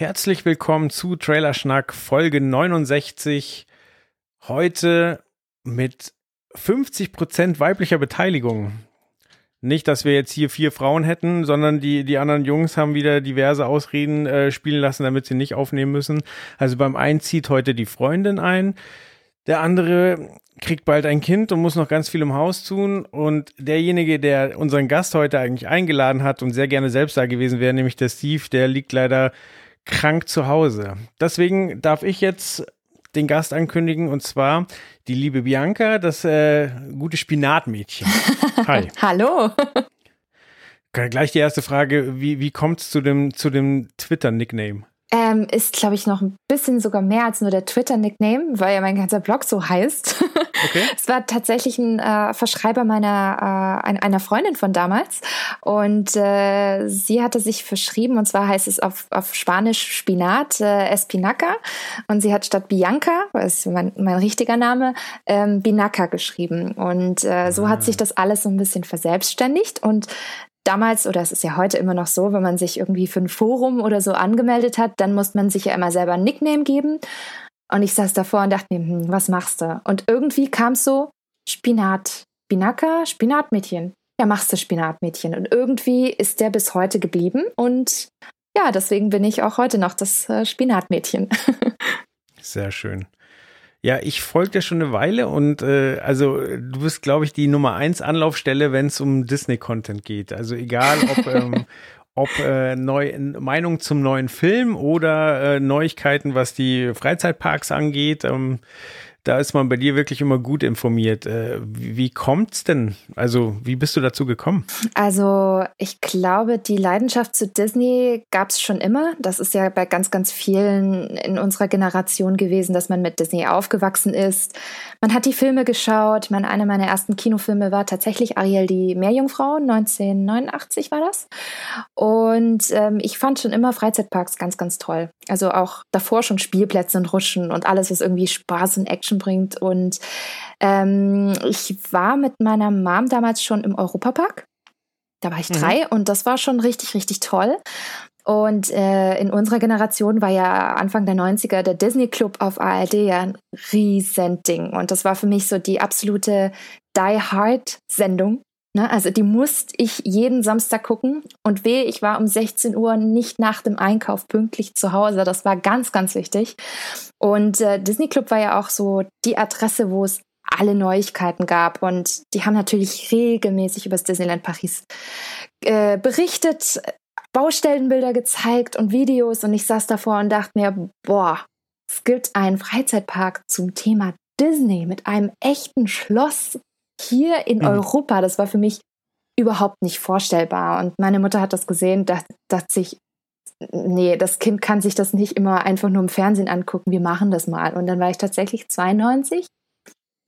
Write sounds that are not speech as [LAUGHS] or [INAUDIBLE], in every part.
Herzlich willkommen zu Trailerschnack Folge 69. Heute mit 50% weiblicher Beteiligung. Nicht, dass wir jetzt hier vier Frauen hätten, sondern die, die anderen Jungs haben wieder diverse Ausreden äh, spielen lassen, damit sie nicht aufnehmen müssen. Also beim einen zieht heute die Freundin ein, der andere kriegt bald ein Kind und muss noch ganz viel im Haus tun. Und derjenige, der unseren Gast heute eigentlich eingeladen hat und sehr gerne selbst da gewesen wäre, nämlich der Steve, der liegt leider krank zu Hause. Deswegen darf ich jetzt den Gast ankündigen und zwar die liebe Bianca, das äh, gute Spinatmädchen. [LAUGHS] Hi. Hallo. Gleich die erste Frage, wie, wie kommt es zu dem, zu dem Twitter-Nickname? Ähm, ist, glaube ich, noch ein bisschen sogar mehr als nur der Twitter-Nickname, weil ja mein ganzer Blog so heißt. [LAUGHS] Okay. es war tatsächlich ein äh, Verschreiber meiner äh, einer Freundin von damals und äh, sie hatte sich verschrieben und zwar heißt es auf, auf Spanisch Spinat äh, Espinaca und sie hat statt Bianca, das ist mein, mein richtiger Name, ähm, Binaca geschrieben und äh, so ah. hat sich das alles so ein bisschen verselbstständigt und damals, oder es ist ja heute immer noch so, wenn man sich irgendwie für ein Forum oder so angemeldet hat, dann muss man sich ja immer selber ein Nickname geben. Und ich saß davor und dachte mir, hm, was machst du? Und irgendwie kam es so, Spinat, Spinaka, Spinatmädchen. Ja, machst du Spinatmädchen. Und irgendwie ist der bis heute geblieben. Und ja, deswegen bin ich auch heute noch das äh, Spinatmädchen. [LAUGHS] Sehr schön. Ja, ich folge dir schon eine Weile und äh, also du bist, glaube ich, die Nummer eins Anlaufstelle, wenn es um Disney-Content geht. Also egal, ob, [LAUGHS] ähm, ob äh, neu, Meinung zum neuen Film oder äh, Neuigkeiten, was die Freizeitparks angeht. Ähm, da ist man bei dir wirklich immer gut informiert. Äh, wie, kommt's denn? Also, wie bist du dazu gekommen? Also, ich glaube, die Leidenschaft zu Disney gab es schon immer. Das ist ja bei ganz, ganz vielen in unserer Generation gewesen, dass man mit Disney aufgewachsen ist. Man hat die Filme geschaut. Man, einer meiner ersten Kinofilme war tatsächlich Ariel die Meerjungfrau. 1989 war das. Und ähm, ich fand schon immer Freizeitparks ganz, ganz toll. Also auch davor schon Spielplätze und Rutschen und alles, was irgendwie Spaß und Action bringt. Und ähm, ich war mit meiner Mom damals schon im Europapark. Da war ich mhm. drei und das war schon richtig, richtig toll. Und äh, in unserer Generation war ja Anfang der 90er der Disney Club auf ARD ja ein Riesending. Und das war für mich so die absolute Die Hard Sendung. Ne, also die musste ich jeden Samstag gucken und weh, ich war um 16 Uhr nicht nach dem Einkauf pünktlich zu Hause. Das war ganz, ganz wichtig. Und äh, Disney Club war ja auch so die Adresse, wo es alle Neuigkeiten gab und die haben natürlich regelmäßig über das Disneyland Paris äh, berichtet, Baustellenbilder gezeigt und Videos und ich saß davor und dachte mir, boah, es gibt einen Freizeitpark zum Thema Disney mit einem echten Schloss hier in mhm. Europa, das war für mich überhaupt nicht vorstellbar. Und meine Mutter hat das gesehen, dass, dass ich, nee, das Kind kann sich das nicht immer einfach nur im Fernsehen angucken, wir machen das mal. Und dann war ich tatsächlich 92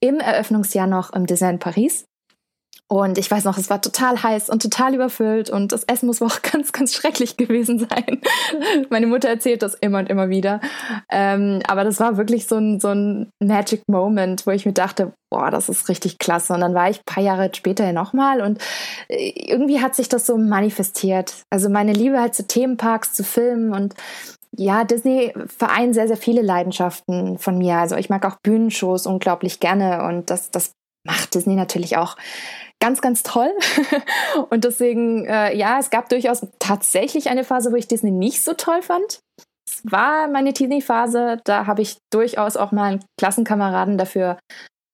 im Eröffnungsjahr noch im Design Paris und ich weiß noch, es war total heiß und total überfüllt und das Essen muss auch [LAUGHS] ganz, ganz schrecklich gewesen sein. [LAUGHS] Meine Mutter erzählt das immer und immer wieder. Ähm, aber das war wirklich so ein, so ein Magic Moment, wo ich mir dachte, boah, das ist richtig klasse. Und dann war ich ein paar Jahre später ja nochmal und äh, irgendwie hat sich das so manifestiert. Also meine Liebe halt zu Themenparks, zu Filmen und ja, Disney vereint sehr, sehr viele Leidenschaften von mir. Also ich mag auch Bühnenshows unglaublich gerne und das, das macht Disney natürlich auch ganz, ganz toll. [LAUGHS] und deswegen, äh, ja, es gab durchaus tatsächlich eine Phase, wo ich Disney nicht so toll fand. Es war meine Disney-Phase, da habe ich durchaus auch mal einen Klassenkameraden dafür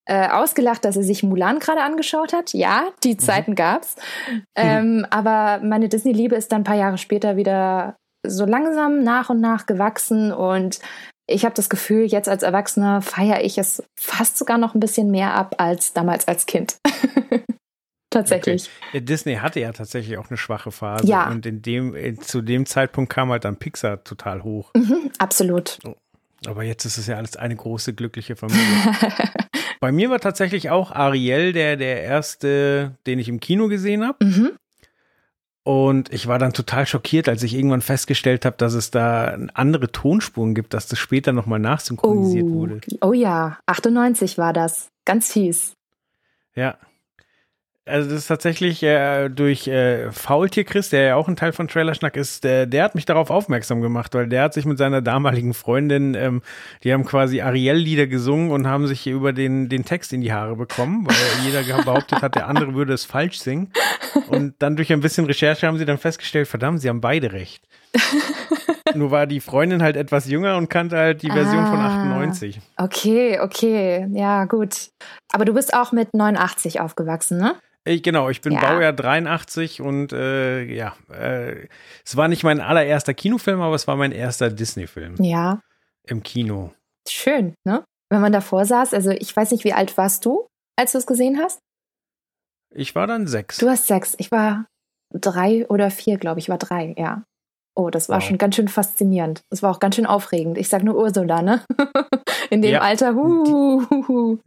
äh, ausgelacht, dass er sich Mulan gerade angeschaut hat. Ja, die mhm. Zeiten gab's. Ähm, aber meine Disney-Liebe ist dann ein paar Jahre später wieder so langsam nach und nach gewachsen und ich habe das Gefühl, jetzt als Erwachsener feiere ich es fast sogar noch ein bisschen mehr ab als damals als Kind. [LAUGHS] tatsächlich. Okay. Disney hatte ja tatsächlich auch eine schwache Phase. Ja. Und in dem, äh, zu dem Zeitpunkt kam halt dann Pixar total hoch. Mhm, absolut. Aber jetzt ist es ja alles eine große glückliche Familie. [LAUGHS] Bei mir war tatsächlich auch Ariel der, der erste, den ich im Kino gesehen habe. Mhm. Und ich war dann total schockiert, als ich irgendwann festgestellt habe, dass es da andere Tonspuren gibt, dass das später nochmal nachsynchronisiert Oh, wurde. oh ja, 98 war das. Ganz fies. Ja. Also das ist tatsächlich äh, durch äh, Faultier Chris, der ja auch ein Teil von Trailerschnack ist, der, der hat mich darauf aufmerksam gemacht, weil der hat sich mit seiner damaligen Freundin, ähm, die haben quasi Ariel-Lieder gesungen und haben sich über den, den Text in die Haare bekommen, weil [LAUGHS] jeder behauptet hat, der andere würde es falsch singen. Und dann durch ein bisschen Recherche haben sie dann festgestellt, verdammt, sie haben beide recht. [LAUGHS] Nur war die Freundin halt etwas jünger und kannte halt die Version von Ah. 98. Okay, okay. Ja, gut. Aber du bist auch mit 89 aufgewachsen, ne? Ich, genau, ich bin Ja. Baujahr 83 und äh, ja, äh, es war nicht mein allererster Kinofilm, aber es war mein erster Disney-Film Ja. im Kino. Schön, ne? Wenn man davor saß, also ich weiß nicht, wie alt warst du, als du es gesehen hast? Ich war dann sechs. Du hast sechs. Ich war drei oder vier, glaube ich. Ich war drei, ja. Oh, das war Wow. schon ganz schön faszinierend. Das war auch ganz schön aufregend. Ich sag nur Ursula, ne? [LAUGHS] In dem Ja. Alter, hu, hu, hu. Äh,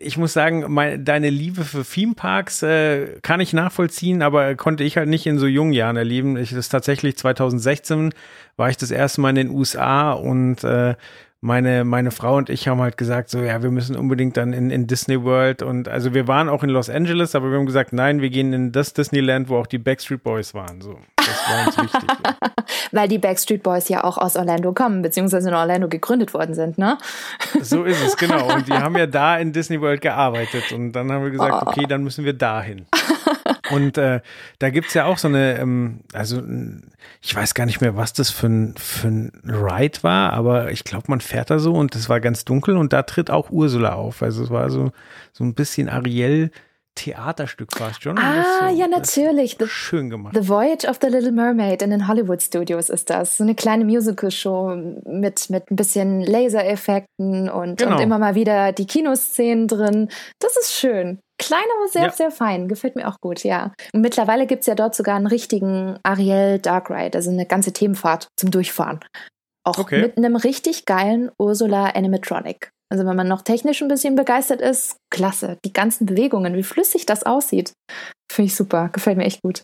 ich muss sagen, mein, deine Liebe für Themeparks äh, kann ich nachvollziehen, aber konnte ich halt nicht in so jungen Jahren erleben. Ich das ist tatsächlich 2016 war ich das erste Mal in den USA und äh, meine, meine Frau und ich haben halt gesagt, so ja, wir müssen unbedingt dann in, in Disney World und also wir waren auch in Los Angeles, aber wir haben gesagt, nein, wir gehen in das Disneyland, wo auch die Backstreet Boys waren. So, das war uns wichtig. Ja. [LAUGHS] Weil die Backstreet Boys ja auch aus Orlando kommen, beziehungsweise in Orlando gegründet worden sind, ne? [LAUGHS] So ist es, genau. Und die haben ja da in Disney World gearbeitet. Und dann haben wir gesagt, Oh. okay, dann müssen wir dahin. [LAUGHS] Und äh, da gibt's ja auch so eine, ähm, also ich weiß gar nicht mehr, was das für ein, für ein Ride war, aber ich glaube, man fährt da so und es war ganz dunkel und da tritt auch Ursula auf. Also es war so, so ein bisschen Ariel Theaterstück fast schon. Ah, äh, ja, natürlich. The, Schön gemacht. The Voyage of the Little Mermaid in den Hollywood Studios ist das. So eine kleine Musical-Show mit, mit ein bisschen Lasereffekten und, Genau. und immer mal wieder die Kinoszenen drin. Das ist schön. Klein, aber sehr, Ja. sehr fein. Gefällt mir auch gut, ja. Und mittlerweile gibt's ja dort sogar einen richtigen Ariel Dark Ride, also eine ganze Themenfahrt zum Durchfahren. Auch Okay. mit einem richtig geilen Ursula Animatronic. Also wenn man noch technisch ein bisschen begeistert ist, klasse. Die ganzen Bewegungen, wie flüssig das aussieht, finde ich super. Gefällt mir echt gut.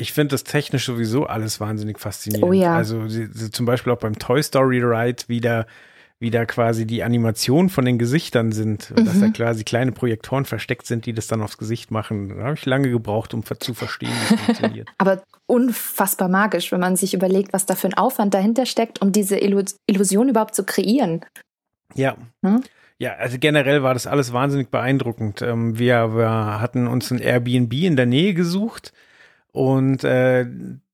Ich finde das technisch sowieso alles wahnsinnig faszinierend. Oh ja. Also zum Beispiel auch beim Toy Story Ride wieder wie da quasi die Animationen von den Gesichtern sind, und dass da Mhm. quasi kleine Projektoren versteckt sind, die das dann aufs Gesicht machen. Da habe ich lange gebraucht, um zu verstehen, wie es funktioniert. Aber unfassbar magisch, wenn man sich überlegt, was da für ein Aufwand dahinter steckt, um diese Illu- Illusion überhaupt zu kreieren. Ja. Hm? Ja, also generell war das alles wahnsinnig beeindruckend. Ähm, wir, wir hatten uns ein Airbnb in der Nähe gesucht und äh,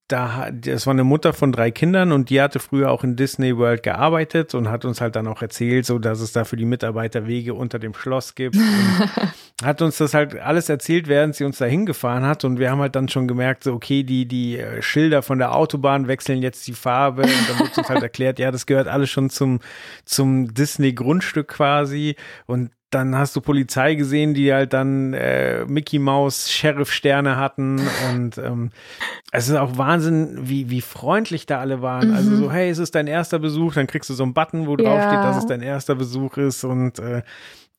da, das war eine Mutter von drei Kindern und die hatte früher auch in Disney World gearbeitet und hat uns halt dann auch erzählt, so dass es da für die Mitarbeiter Wege unter dem Schloss gibt. [LAUGHS] Hat uns das halt alles erzählt, während sie uns da hingefahren hat. Und wir haben halt dann schon gemerkt, so okay, die, die äh, Schilder von der Autobahn wechseln jetzt die Farbe. Und dann wird uns halt [LAUGHS] erklärt, ja, das gehört alles schon zum, zum Disney-Grundstück quasi. Und dann hast du Polizei gesehen, die halt dann äh, Mickey Mouse Sheriff-Sterne hatten und ähm, es ist auch Wahnsinn, wie, wie freundlich da alle waren. Also Mhm. so, hey, es ist dein erster Besuch, dann kriegst du so einen Button, wo drauf Ja. steht, dass es dein erster Besuch ist und äh,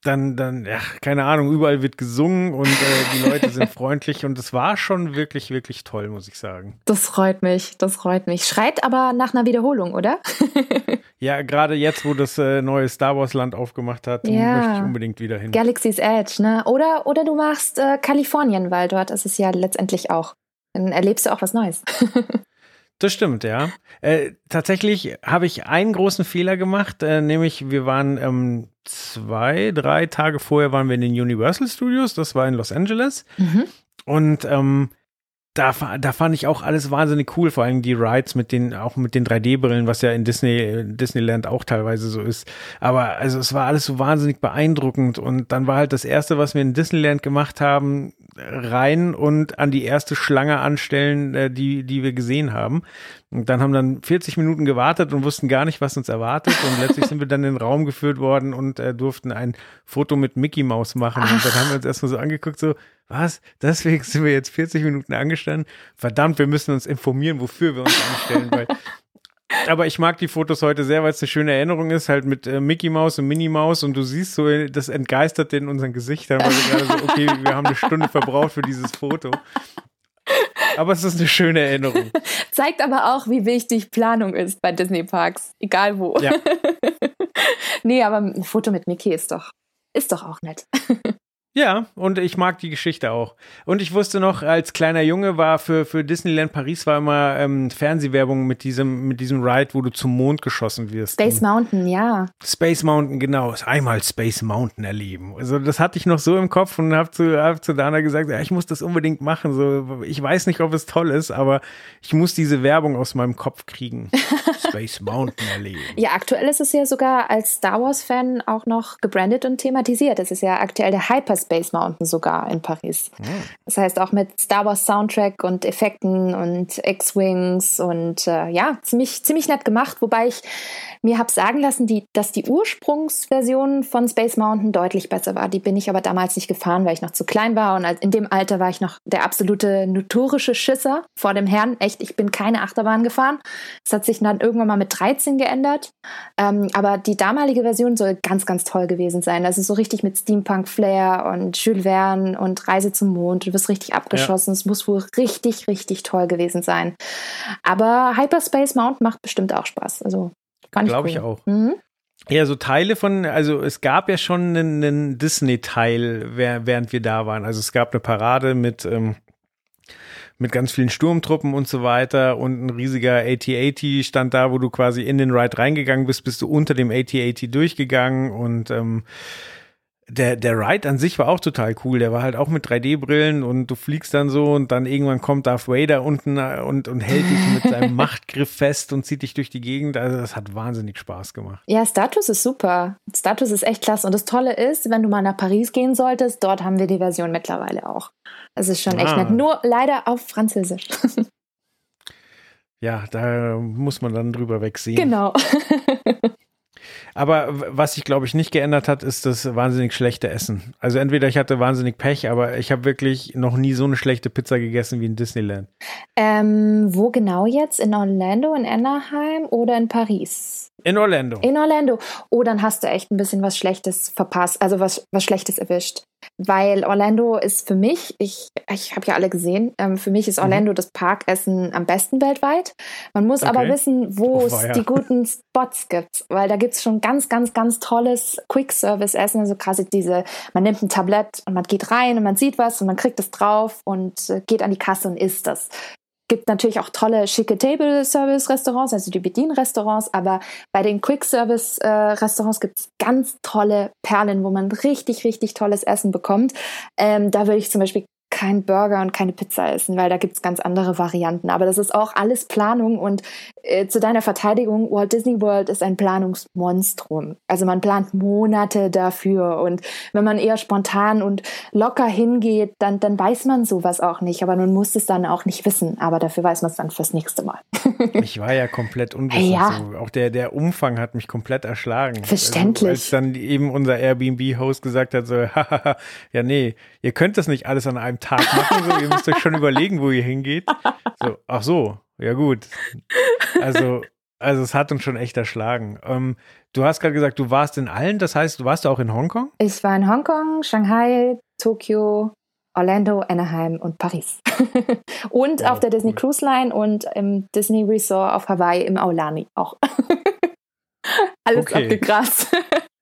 dann, dann, ja, keine Ahnung, überall wird gesungen und äh, die Leute sind [LAUGHS] freundlich und es war schon wirklich, wirklich toll, muss ich sagen. Das freut mich, das freut mich. Schreit aber nach einer Wiederholung, oder? [LAUGHS] Ja, gerade jetzt, wo das äh, neue Star Wars Land aufgemacht hat, Ja. möchte ich unbedingt wieder hin. Galaxy's Edge, ne? Oder, oder du machst äh, Kalifornien, weil dort ist es ja letztendlich auch. Dann erlebst du auch was Neues. [LAUGHS] Das stimmt, ja. Äh, tatsächlich habe ich einen großen Fehler gemacht, äh, nämlich wir waren ähm, zwei, drei Tage vorher waren wir in den Universal Studios, das war in Los Angeles. Mhm. Und ähm, da, da fand ich auch alles wahnsinnig cool, vor allem die Rides mit den, auch mit den 3D-Brillen, was ja in Disney, Disneyland auch teilweise so ist. Aber also es war alles so wahnsinnig beeindruckend und dann war halt das erste, was wir in Disneyland gemacht haben, rein und an die erste Schlange anstellen, äh, die, die wir gesehen haben. Und dann haben dann 40 Minuten gewartet und wussten gar nicht, was uns erwartet. Und letztlich sind wir dann in den Raum geführt worden und äh, durften ein Foto mit Mickey Mouse machen. Ach. Und dann haben wir uns erstmal so angeguckt, so, was? Deswegen sind wir jetzt 40 Minuten angestanden. Verdammt, wir müssen uns informieren, wofür wir uns anstellen, weil aber ich mag die Fotos heute sehr, weil es eine schöne Erinnerung ist, halt mit äh, Mickey Mouse und Minnie Mouse und du siehst so das entgeistert in unseren Gesichtern, weil wir [LAUGHS] gerade so, okay, wir haben eine Stunde verbraucht für dieses Foto. Aber es ist eine schöne Erinnerung. Zeigt aber auch, wie wichtig Planung ist bei Disney Parks, egal wo. Ja. [LAUGHS] nee, aber ein Foto mit Mickey ist doch, ist doch auch nett. [LAUGHS] Ja, und ich mag die Geschichte auch. Und ich wusste noch, als kleiner Junge war für, für Disneyland Paris war immer ähm, Fernsehwerbung mit diesem, mit diesem Ride, wo du zum Mond geschossen wirst. Space Mountain, ja. Space Mountain, genau. Einmal Space Mountain erleben. Also das hatte ich noch so im Kopf und habe zu, hab zu Dana gesagt, ja, ich muss das unbedingt machen. So, ich weiß nicht, ob es toll ist, aber ich muss diese Werbung aus meinem Kopf kriegen. [LAUGHS] Space Mountain erleben. Ja, aktuell ist es ja sogar als Star Wars-Fan auch noch gebrandet und thematisiert. Es ist ja aktuell der Hyper Space Mountain sogar in Paris. Mhm. Das heißt auch mit Star Wars Soundtrack und Effekten und X-Wings und äh, ja, ziemlich, ziemlich nett gemacht, wobei ich mir habe sagen lassen, die, dass die Ursprungsversion von Space Mountain deutlich besser war. Die bin ich aber damals nicht gefahren, weil ich noch zu klein war und in dem Alter war ich noch der absolute notorische Schisser vor dem Herrn. Echt, ich bin keine Achterbahn gefahren. Das hat sich dann irgendwann mal mit 13 geändert. Ähm, aber die damalige Version soll ganz, ganz toll gewesen sein. Also so richtig mit Steampunk-Flair und Jules Verne und Reise zum Mond. Du wirst richtig abgeschossen. Es ja. muss wohl richtig, richtig toll gewesen sein. Aber Hyperspace Mountain macht bestimmt auch Spaß. Also Glaube ich auch. Mhm. Ja, so Teile von, also es gab ja schon einen, einen Disney-Teil, während wir da waren. Also es gab eine Parade mit, ähm, mit ganz vielen Sturmtruppen und so weiter und ein riesiger AT-AT stand da, wo du quasi in den Ride reingegangen bist, bist du unter dem AT-AT durchgegangen und ähm, der, der Ride an sich war auch total cool. Der war halt auch mit 3D-Brillen und du fliegst dann so und dann irgendwann kommt Darth Vader unten äh, und, und hält dich mit seinem [LAUGHS] Machtgriff fest und zieht dich durch die Gegend. Also das hat wahnsinnig Spaß gemacht. Ja, Status ist super. Status ist echt klasse. Und das Tolle ist, wenn du mal nach Paris gehen solltest, dort haben wir die Version mittlerweile auch. Das ist schon ah. echt nett. Nur leider auf Französisch. ja, da muss man dann drüber wegsehen. Genau. [LAUGHS] Aber was sich, glaube ich, nicht geändert hat, ist das wahnsinnig schlechte Essen. Also entweder ich hatte wahnsinnig Pech, aber ich habe wirklich noch nie so eine schlechte Pizza gegessen wie in Disneyland. Ähm, wo genau jetzt? In Orlando, in Anaheim oder in Paris? In Orlando. In Orlando. Oh, dann hast du echt ein bisschen was Schlechtes verpasst, also was, was Schlechtes erwischt. Weil Orlando ist für mich, ich, ich habe ja alle gesehen, ähm, für mich ist mhm. Orlando mhm. das Parkessen am besten weltweit. Man muss okay. aber wissen, wo oh, es ja. die guten Spots gibt, weil da gibt es schon ganz, ganz, ganz tolles Quick-Service-Essen. Also quasi diese, man nimmt ein Tablett und man geht rein und man sieht was und man kriegt es drauf und äh, geht an die Kasse und isst das gibt natürlich auch tolle, schicke Table-Service-Restaurants, also die Bedienrestaurants, aber bei den Quick-Service-Restaurants gibt es ganz tolle Perlen, wo man richtig, richtig tolles Essen bekommt. Ähm, da würde ich zum Beispiel kein Burger und keine Pizza essen, weil da gibt es ganz andere Varianten. Aber das ist auch alles Planung und äh, zu deiner Verteidigung, Walt Disney World ist ein Planungsmonstrum. Also man plant Monate dafür und wenn man eher spontan und locker hingeht, dann, dann weiß man sowas auch nicht. Aber man muss es dann auch nicht wissen. Aber dafür weiß man es dann fürs nächste Mal. [LAUGHS] ich war ja komplett unwissend. Ja. So. Auch der, der Umfang hat mich komplett erschlagen. Verständlich. Also, als dann eben unser Airbnb-Host gesagt hat, so, [LAUGHS] ja nee, ihr könnt das nicht alles an einem Tag machen, so, ihr müsst euch schon überlegen, wo ihr hingeht. So, ach so, ja gut. Also, also es hat uns schon echt erschlagen. Ähm, du hast gerade gesagt, du warst in allen, das heißt, du warst auch in Hongkong? Ich war in Hongkong, Shanghai, Tokio, Orlando, Anaheim und Paris. [LAUGHS] und wow, auf der Disney cool. Cruise Line und im Disney Resort auf Hawaii im Aulani auch. [LAUGHS] Alles okay. abgegrast. [LAUGHS]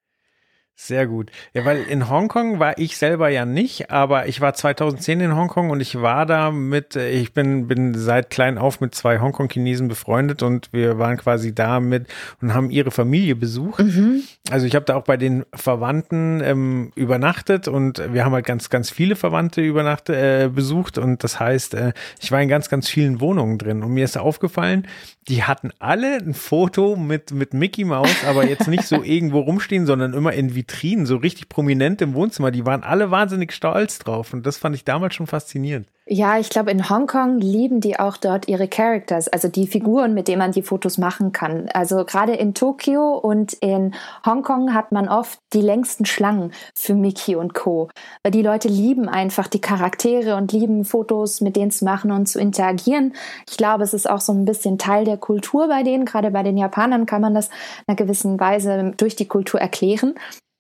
Sehr gut. Ja, weil in Hongkong war ich selber ja nicht, aber ich war 2010 in Hongkong und ich war da mit, äh, ich bin, bin seit klein auf mit zwei Hongkong-Chinesen befreundet und wir waren quasi da mit und haben ihre Familie besucht. Mhm. Also ich habe da auch bei den Verwandten ähm, übernachtet und wir haben halt ganz, ganz viele Verwandte übernachtet, äh, besucht und das heißt, äh, ich war in ganz, ganz vielen Wohnungen drin und mir ist aufgefallen, die hatten alle ein Foto mit, mit Mickey Mouse, aber jetzt nicht so [LAUGHS] irgendwo rumstehen, sondern immer in Vitrinen Vitrinen, so richtig prominent im Wohnzimmer. Die waren alle wahnsinnig stolz drauf und das fand ich damals schon faszinierend. Ja, ich glaube, in Hongkong lieben die auch dort ihre Characters, also die Figuren, mit denen man die Fotos machen kann. Also gerade in Tokio und in Hongkong hat man oft die längsten Schlangen für Mickey und Co. Weil die Leute lieben einfach die Charaktere und lieben Fotos mit denen zu machen und zu interagieren. Ich glaube, es ist auch so ein bisschen Teil der Kultur bei denen. Gerade bei den Japanern kann man das in einer gewissen Weise durch die Kultur erklären.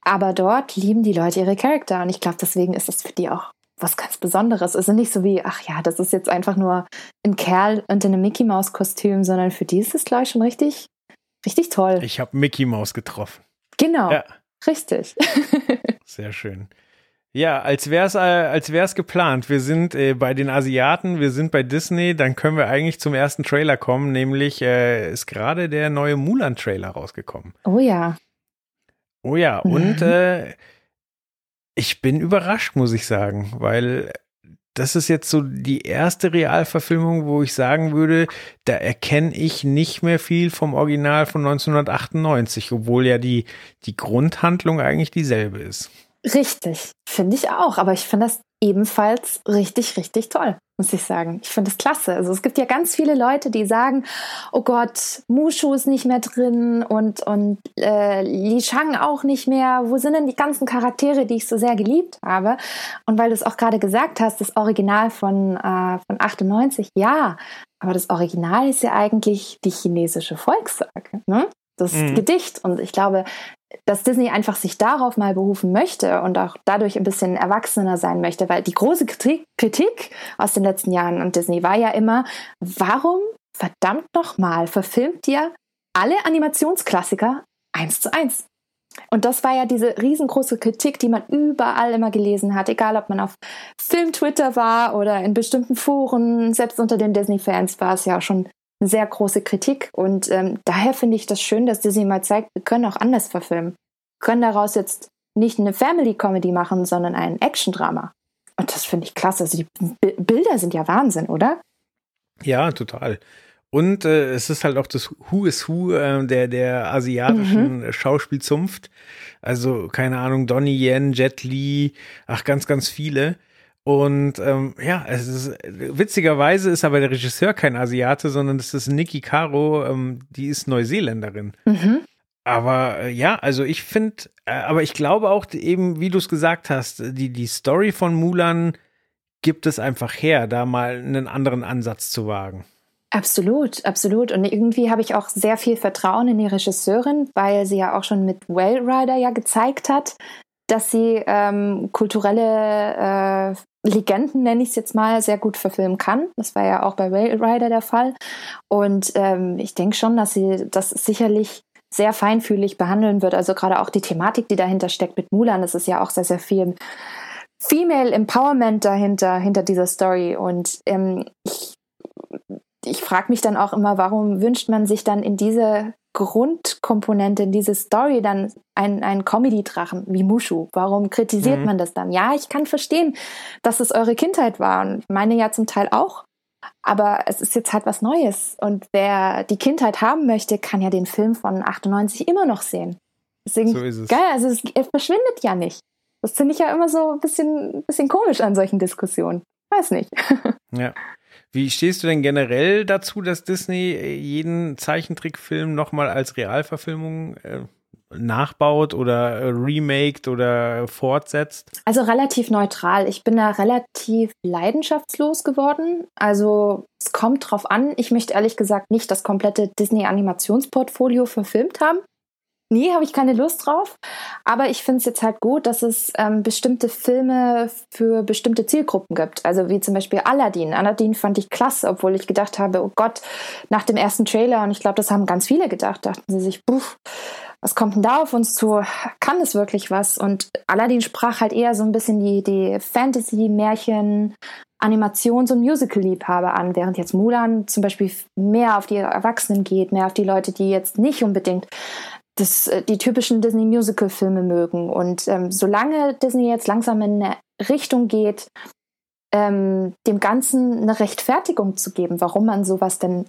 Aber dort lieben die Leute ihre Charakter und ich glaube, deswegen ist das für die auch was ganz Besonderes. Also nicht so wie, ach ja, das ist jetzt einfach nur ein Kerl unter einem Mickey Maus Kostüm, sondern für die ist es gleich schon richtig, richtig toll. Ich habe Mickey Maus getroffen. Genau. Ja. Richtig. [LAUGHS] Sehr schön. Ja, als wär's, äh, als wär's geplant. Wir sind äh, bei den Asiaten, wir sind bei Disney, dann können wir eigentlich zum ersten Trailer kommen, nämlich äh, ist gerade der neue Mulan-Trailer rausgekommen. Oh ja. Oh ja, mhm. und äh, ich bin überrascht, muss ich sagen, weil das ist jetzt so die erste Realverfilmung, wo ich sagen würde, da erkenne ich nicht mehr viel vom Original von 1998, obwohl ja die, die Grundhandlung eigentlich dieselbe ist. Richtig, finde ich auch. Aber ich finde das ebenfalls richtig, richtig toll, muss ich sagen. Ich finde es klasse. Also es gibt ja ganz viele Leute, die sagen, oh Gott, Mushu ist nicht mehr drin und, und äh, Li Shang auch nicht mehr. Wo sind denn die ganzen Charaktere, die ich so sehr geliebt habe? Und weil du es auch gerade gesagt hast, das Original von, äh, von 98, ja, aber das Original ist ja eigentlich die chinesische Volkssage. Ne? Das mhm. Gedicht. Und ich glaube, dass Disney einfach sich darauf mal berufen möchte und auch dadurch ein bisschen erwachsener sein möchte, weil die große Kritik aus den letzten Jahren an Disney war ja immer, warum verdammt nochmal verfilmt ihr alle Animationsklassiker eins zu eins? Und das war ja diese riesengroße Kritik, die man überall immer gelesen hat, egal ob man auf Film-Twitter war oder in bestimmten Foren, selbst unter den Disney-Fans war es ja schon eine sehr große Kritik. Und ähm, daher finde ich das schön, dass Disney mal zeigt, wir können auch anders verfilmen. Wir können daraus jetzt nicht eine Family-Comedy machen, sondern ein Action-Drama. Und das finde ich klasse. Also die B Bilder sind ja Wahnsinn, oder? Ja, total. Und äh, es ist halt auch das Who is Who äh, der, der asiatischen mhm. Schauspielzunft. Also, keine Ahnung, Donnie Yen, Jet Li, ach, ganz, ganz viele. Und ähm, ja, es ist, witzigerweise ist aber der Regisseur kein Asiate, sondern das ist Nikki Caro, ähm, die ist Neuseeländerin. Mhm. Aber äh, ja, also ich finde, äh, aber ich glaube auch eben, wie du es gesagt hast, die, die Story von Mulan gibt es einfach her, da mal einen anderen Ansatz zu wagen. Absolut, absolut. Und irgendwie habe ich auch sehr viel Vertrauen in die Regisseurin, weil sie ja auch schon mit Whale Rider ja gezeigt hat, dass sie ähm, kulturelle äh, Legenden, nenne ich es jetzt mal, sehr gut verfilmen kann. Das war ja auch bei Rail Rider der Fall. Und ähm, ich denke schon, dass sie das sicherlich sehr feinfühlig behandeln wird. Also gerade auch die Thematik, die dahinter steckt mit Mulan, das ist ja auch sehr, sehr viel Female Empowerment dahinter, hinter dieser Story. Und ähm, ich, ich frage mich dann auch immer, warum wünscht man sich dann in diese Grundkomponente in diese Story dann ein, ein Comedy-Drachen wie Mushu? Warum kritisiert mhm. man das dann? Ja, ich kann verstehen, dass es eure Kindheit war und meine ja zum Teil auch. Aber es ist jetzt halt was Neues. Und wer die Kindheit haben möchte, kann ja den Film von 98 immer noch sehen. Deswegen, so ist es. Geil, also es, es verschwindet ja nicht. Das finde ich ja immer so ein bisschen, bisschen komisch an solchen Diskussionen. Weiß nicht. [LAUGHS] Ja. Wie stehst du denn generell dazu, dass Disney äh, jeden Zeichentrickfilm nochmal als Realverfilmung äh, nachbaut oder äh, remaked oder fortsetzt? Also relativ neutral. Ich bin da relativ leidenschaftslos geworden. Also es kommt drauf an. Ich möchte ehrlich gesagt nicht das komplette Disney-Animationsportfolio verfilmt haben. Nee, habe ich keine Lust drauf. Aber ich finde es jetzt halt gut, dass es ähm, bestimmte Filme für bestimmte Zielgruppen gibt. Also wie zum Beispiel Aladdin. Aladdin fand ich klasse, obwohl ich gedacht habe, oh Gott, nach dem ersten Trailer, und ich glaube, das haben ganz viele gedacht, dachten sie sich, puff, was kommt denn da auf uns zu? Kann es wirklich was? Und Aladdin sprach halt eher so ein bisschen die, die Fantasy-Märchen, Animations- und Musical-Liebhaber an, während jetzt Mulan zum Beispiel mehr auf die Erwachsenen geht, mehr auf die Leute, die jetzt nicht unbedingt das, äh, die typischen Disney-Musical-Filme mögen. Und ähm, solange Disney jetzt langsam in eine Richtung geht, ähm, dem Ganzen eine Rechtfertigung zu geben, warum man sowas denn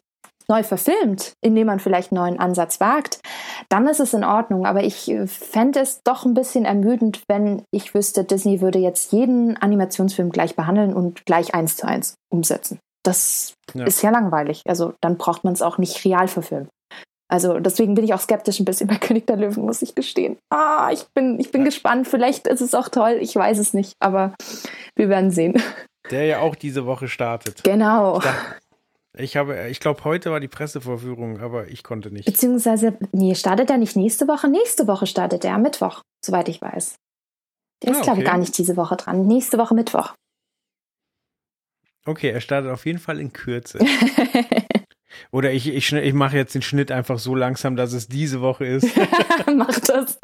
neu verfilmt, indem man vielleicht einen neuen Ansatz wagt, dann ist es in Ordnung. Aber ich äh, fände es doch ein bisschen ermüdend, wenn ich wüsste, Disney würde jetzt jeden Animationsfilm gleich behandeln und gleich eins zu eins umsetzen. Das ja. ist ja langweilig. Also dann braucht man es auch nicht real verfilmen. Also deswegen bin ich auch skeptisch ein bisschen bei [LAUGHS] König der Löwen, muss ich gestehen. Ah, ich bin, ich bin gespannt. Vielleicht ist es auch toll. Ich weiß es nicht. Aber wir werden sehen. [LAUGHS] Der ja auch diese Woche startet. Genau. Ich habe, ich glaube, heute war die Pressevorführung, aber ich konnte nicht. Beziehungsweise, nee, startet er nicht nächste Woche? Nächste Woche startet er am Mittwoch, soweit ich weiß. Der ist, ah, okay. glaube ich, gar nicht diese Woche dran. Nächste Woche Mittwoch. Okay, er startet auf jeden Fall in Kürze. [LAUGHS] Oder ich, ich, ich mache jetzt den Schnitt einfach so langsam, dass es diese Woche ist. [LAUGHS] Mach das.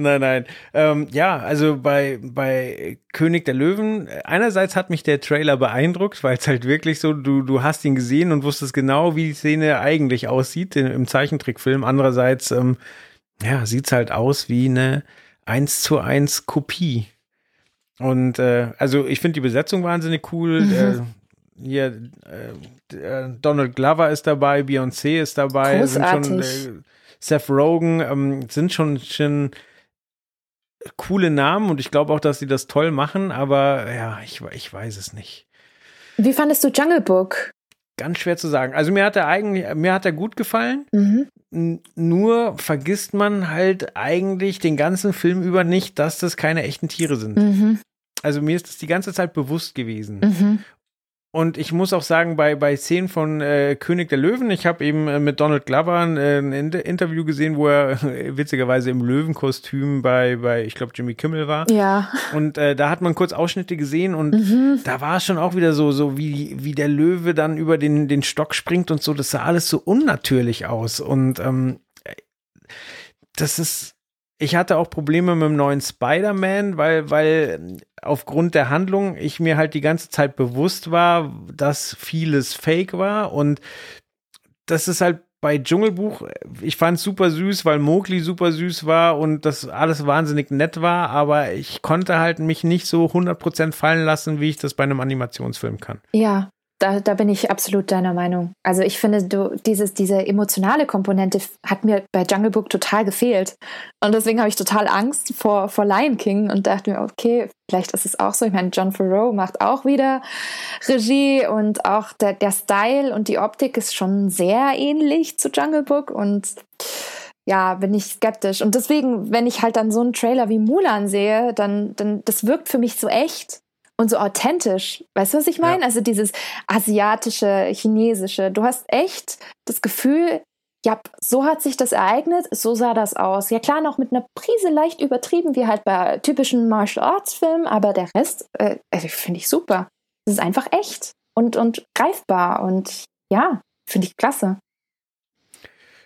Nein, nein. Ähm, ja, also bei, bei König der Löwen, einerseits hat mich der Trailer beeindruckt, weil es halt wirklich so, du, du hast ihn gesehen und wusstest genau, wie die Szene eigentlich aussieht in, im Zeichentrickfilm. Andererseits, ähm, ja, sieht's halt aus wie eine 1 zu 1 Kopie. Und äh, also ich finde die Besetzung wahnsinnig cool. Mhm. Äh, hier äh, Donald Glover ist dabei, Beyoncé ist dabei, Großartig. sind schon äh, Seth Rogen ähm, sind schon schon coole Namen und ich glaube auch, dass sie das toll machen, aber ja, ich, ich weiß es nicht. Wie fandest du Jungle Book? Ganz schwer zu sagen. Also mir hat er eigentlich, mir hat er gut gefallen. Mhm. Nur vergisst man halt eigentlich den ganzen Film über nicht, dass das keine echten Tiere sind. Mhm. Also mir ist das die ganze Zeit bewusst gewesen. Mhm. Und ich muss auch sagen, bei, bei Szenen von äh, König der Löwen, ich habe eben äh, mit Donald Glover äh, ein Inter Interview gesehen, wo er äh, witzigerweise im Löwenkostüm bei, bei ich glaube, Jimmy Kimmel war. Ja. Und äh, da hat man kurz Ausschnitte gesehen und mhm. da war es schon auch wieder so, so wie, wie der Löwe dann über den, den Stock springt und so. Das sah alles so unnatürlich aus. Und ähm, das ist ich hatte auch Probleme mit dem neuen Spider-Man, weil, weil aufgrund der Handlung ich mir halt die ganze Zeit bewusst war, dass vieles fake war und das ist halt bei Dschungelbuch, ich fand es super süß, weil Mowgli super süß war und das alles wahnsinnig nett war, aber ich konnte halt mich nicht so 100% fallen lassen, wie ich das bei einem Animationsfilm kann. Ja, da, da bin ich absolut deiner Meinung. Also ich finde, du, dieses, diese emotionale Komponente hat mir bei Jungle Book total gefehlt. Und deswegen habe ich total Angst vor, vor Lion King und dachte mir, okay, vielleicht ist es auch so. Ich meine, John Farrow macht auch wieder Regie und auch der, der Style und die Optik ist schon sehr ähnlich zu Jungle Book und ja, bin ich skeptisch. Und deswegen, wenn ich halt dann so einen Trailer wie Mulan sehe, dann, dann, das wirkt für mich so echt und so authentisch. Weißt du, was ich meine? Ja. Also dieses asiatische, chinesische. Du hast echt das Gefühl, ja, so hat sich das ereignet, so sah das aus. Ja klar, noch mit einer Prise leicht übertrieben, wie halt bei typischen Martial Arts Filmen, aber der Rest, äh, also finde ich super. Es ist einfach echt und, und greifbar und ja, finde ich klasse.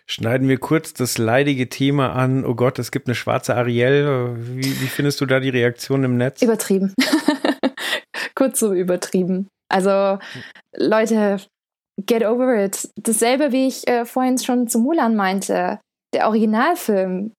Schneiden wir kurz das leidige Thema an. Oh Gott, es gibt eine schwarze Ariel. Wie, wie findest du da die Reaktion im Netz? Übertrieben. [LAUGHS] [LAUGHS] kurz so übertrieben. Also, Leute, get over it. Dasselbe, wie ich äh, vorhin schon zu Mulan meinte. Der Originalfilm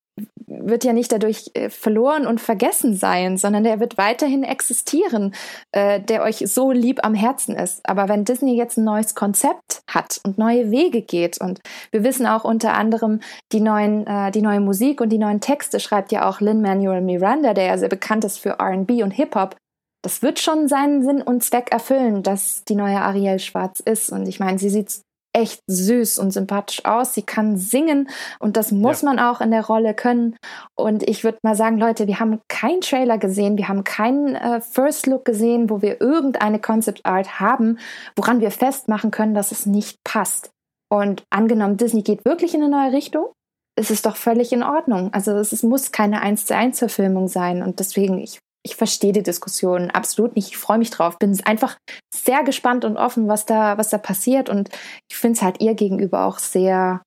wird ja nicht dadurch äh, verloren und vergessen sein, sondern der wird weiterhin existieren, äh, der euch so lieb am Herzen ist. Aber wenn Disney jetzt ein neues Konzept hat und neue Wege geht und wir wissen auch unter anderem die neuen, äh, die neue Musik und die neuen Texte schreibt ja auch Lin Manuel Miranda, der ja sehr bekannt ist für R&B und Hip Hop das wird schon seinen Sinn und Zweck erfüllen, dass die neue Ariel schwarz ist. Und ich meine, sie sieht echt süß und sympathisch aus. Sie kann singen und das muss ja. man auch in der Rolle können. Und ich würde mal sagen, Leute, wir haben keinen Trailer gesehen, wir haben keinen äh, First Look gesehen, wo wir irgendeine Concept Art haben, woran wir festmachen können, dass es nicht passt. Und angenommen, Disney geht wirklich in eine neue Richtung, ist es doch völlig in Ordnung. Also es muss keine 1 zu 1 Verfilmung sein. Und deswegen, ich ich verstehe die Diskussion absolut nicht. Ich freue mich drauf. Bin einfach sehr gespannt und offen, was da, was da passiert. Und ich finde es halt ihr gegenüber auch sehr,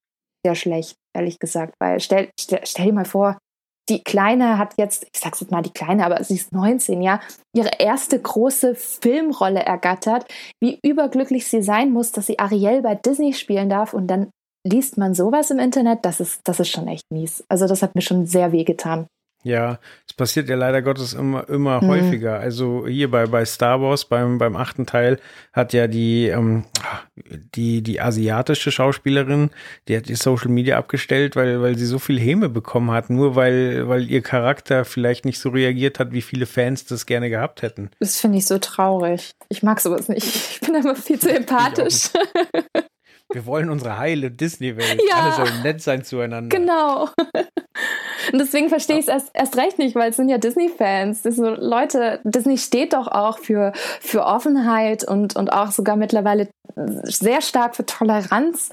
sehr schlecht, ehrlich gesagt. Weil stell, stell, stell dir mal vor, die Kleine hat jetzt, ich sag's jetzt mal die Kleine, aber sie ist 19, ja, ihre erste große Filmrolle ergattert. Wie überglücklich sie sein muss, dass sie Ariel bei Disney spielen darf und dann liest man sowas im Internet, das ist, das ist schon echt mies. Also das hat mir schon sehr weh getan. Ja, es passiert ja leider Gottes immer, immer mhm. häufiger. Also hier bei, bei Star Wars, beim, beim achten Teil, hat ja die, ähm, die, die asiatische Schauspielerin, die hat ihr Social Media abgestellt, weil, weil sie so viel Häme bekommen hat, nur weil, weil ihr Charakter vielleicht nicht so reagiert hat, wie viele Fans das gerne gehabt hätten. Das finde ich so traurig. Ich mag sowas nicht. Ich bin immer viel zu [LAUGHS] empathisch. [LAUGHS] Wir wollen unsere heile Disney-Welt. Ja, Alle sollen nett sein zueinander. Genau. [LAUGHS] Und deswegen verstehe ich es erst, erst recht nicht, weil es sind ja Disney-Fans. So Leute, Disney steht doch auch für, für Offenheit und, und auch sogar mittlerweile sehr stark für Toleranz.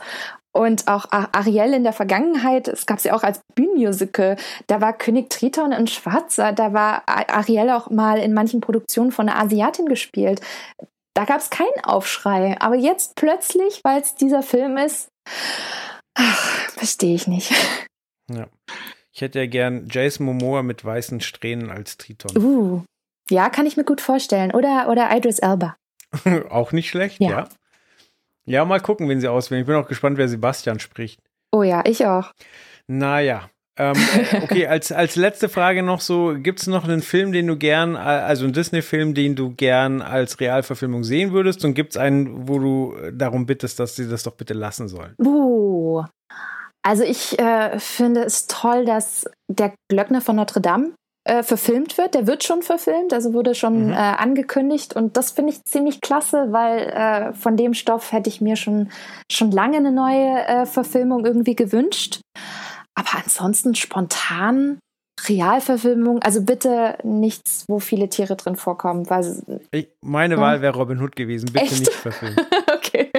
Und auch Ariel in der Vergangenheit, es gab sie auch als Bühnenmusical, da war König Triton ein Schwarzer, da war Ariel auch mal in manchen Produktionen von einer Asiatin gespielt. Da gab es keinen Aufschrei. Aber jetzt plötzlich, weil es dieser Film ist, ach, verstehe ich nicht. Ja. Ich hätte ja gern Jason Momoa mit weißen Strähnen als Triton. Uh, ja, kann ich mir gut vorstellen. Oder, oder Idris Elba. [LAUGHS] auch nicht schlecht, ja. ja. Ja, mal gucken, wen sie auswählen. Ich bin auch gespannt, wer Sebastian spricht. Oh ja, ich auch. Naja, ähm, äh, [LAUGHS] okay, als, als letzte Frage noch so, gibt es noch einen Film, den du gern, also einen Disney-Film, den du gern als Realverfilmung sehen würdest? Und gibt es einen, wo du darum bittest, dass sie das doch bitte lassen sollen? Uh, also ich äh, finde es toll, dass der Glöckner von Notre Dame äh, verfilmt wird. Der wird schon verfilmt, also wurde schon mhm. äh, angekündigt und das finde ich ziemlich klasse, weil äh, von dem Stoff hätte ich mir schon, schon lange eine neue äh, Verfilmung irgendwie gewünscht. Aber ansonsten spontan Realverfilmung, also bitte nichts, wo viele Tiere drin vorkommen. Weil, ich, meine ja. Wahl wäre Robin Hood gewesen. Bitte Echt? nicht verfilmen. [LAUGHS] okay.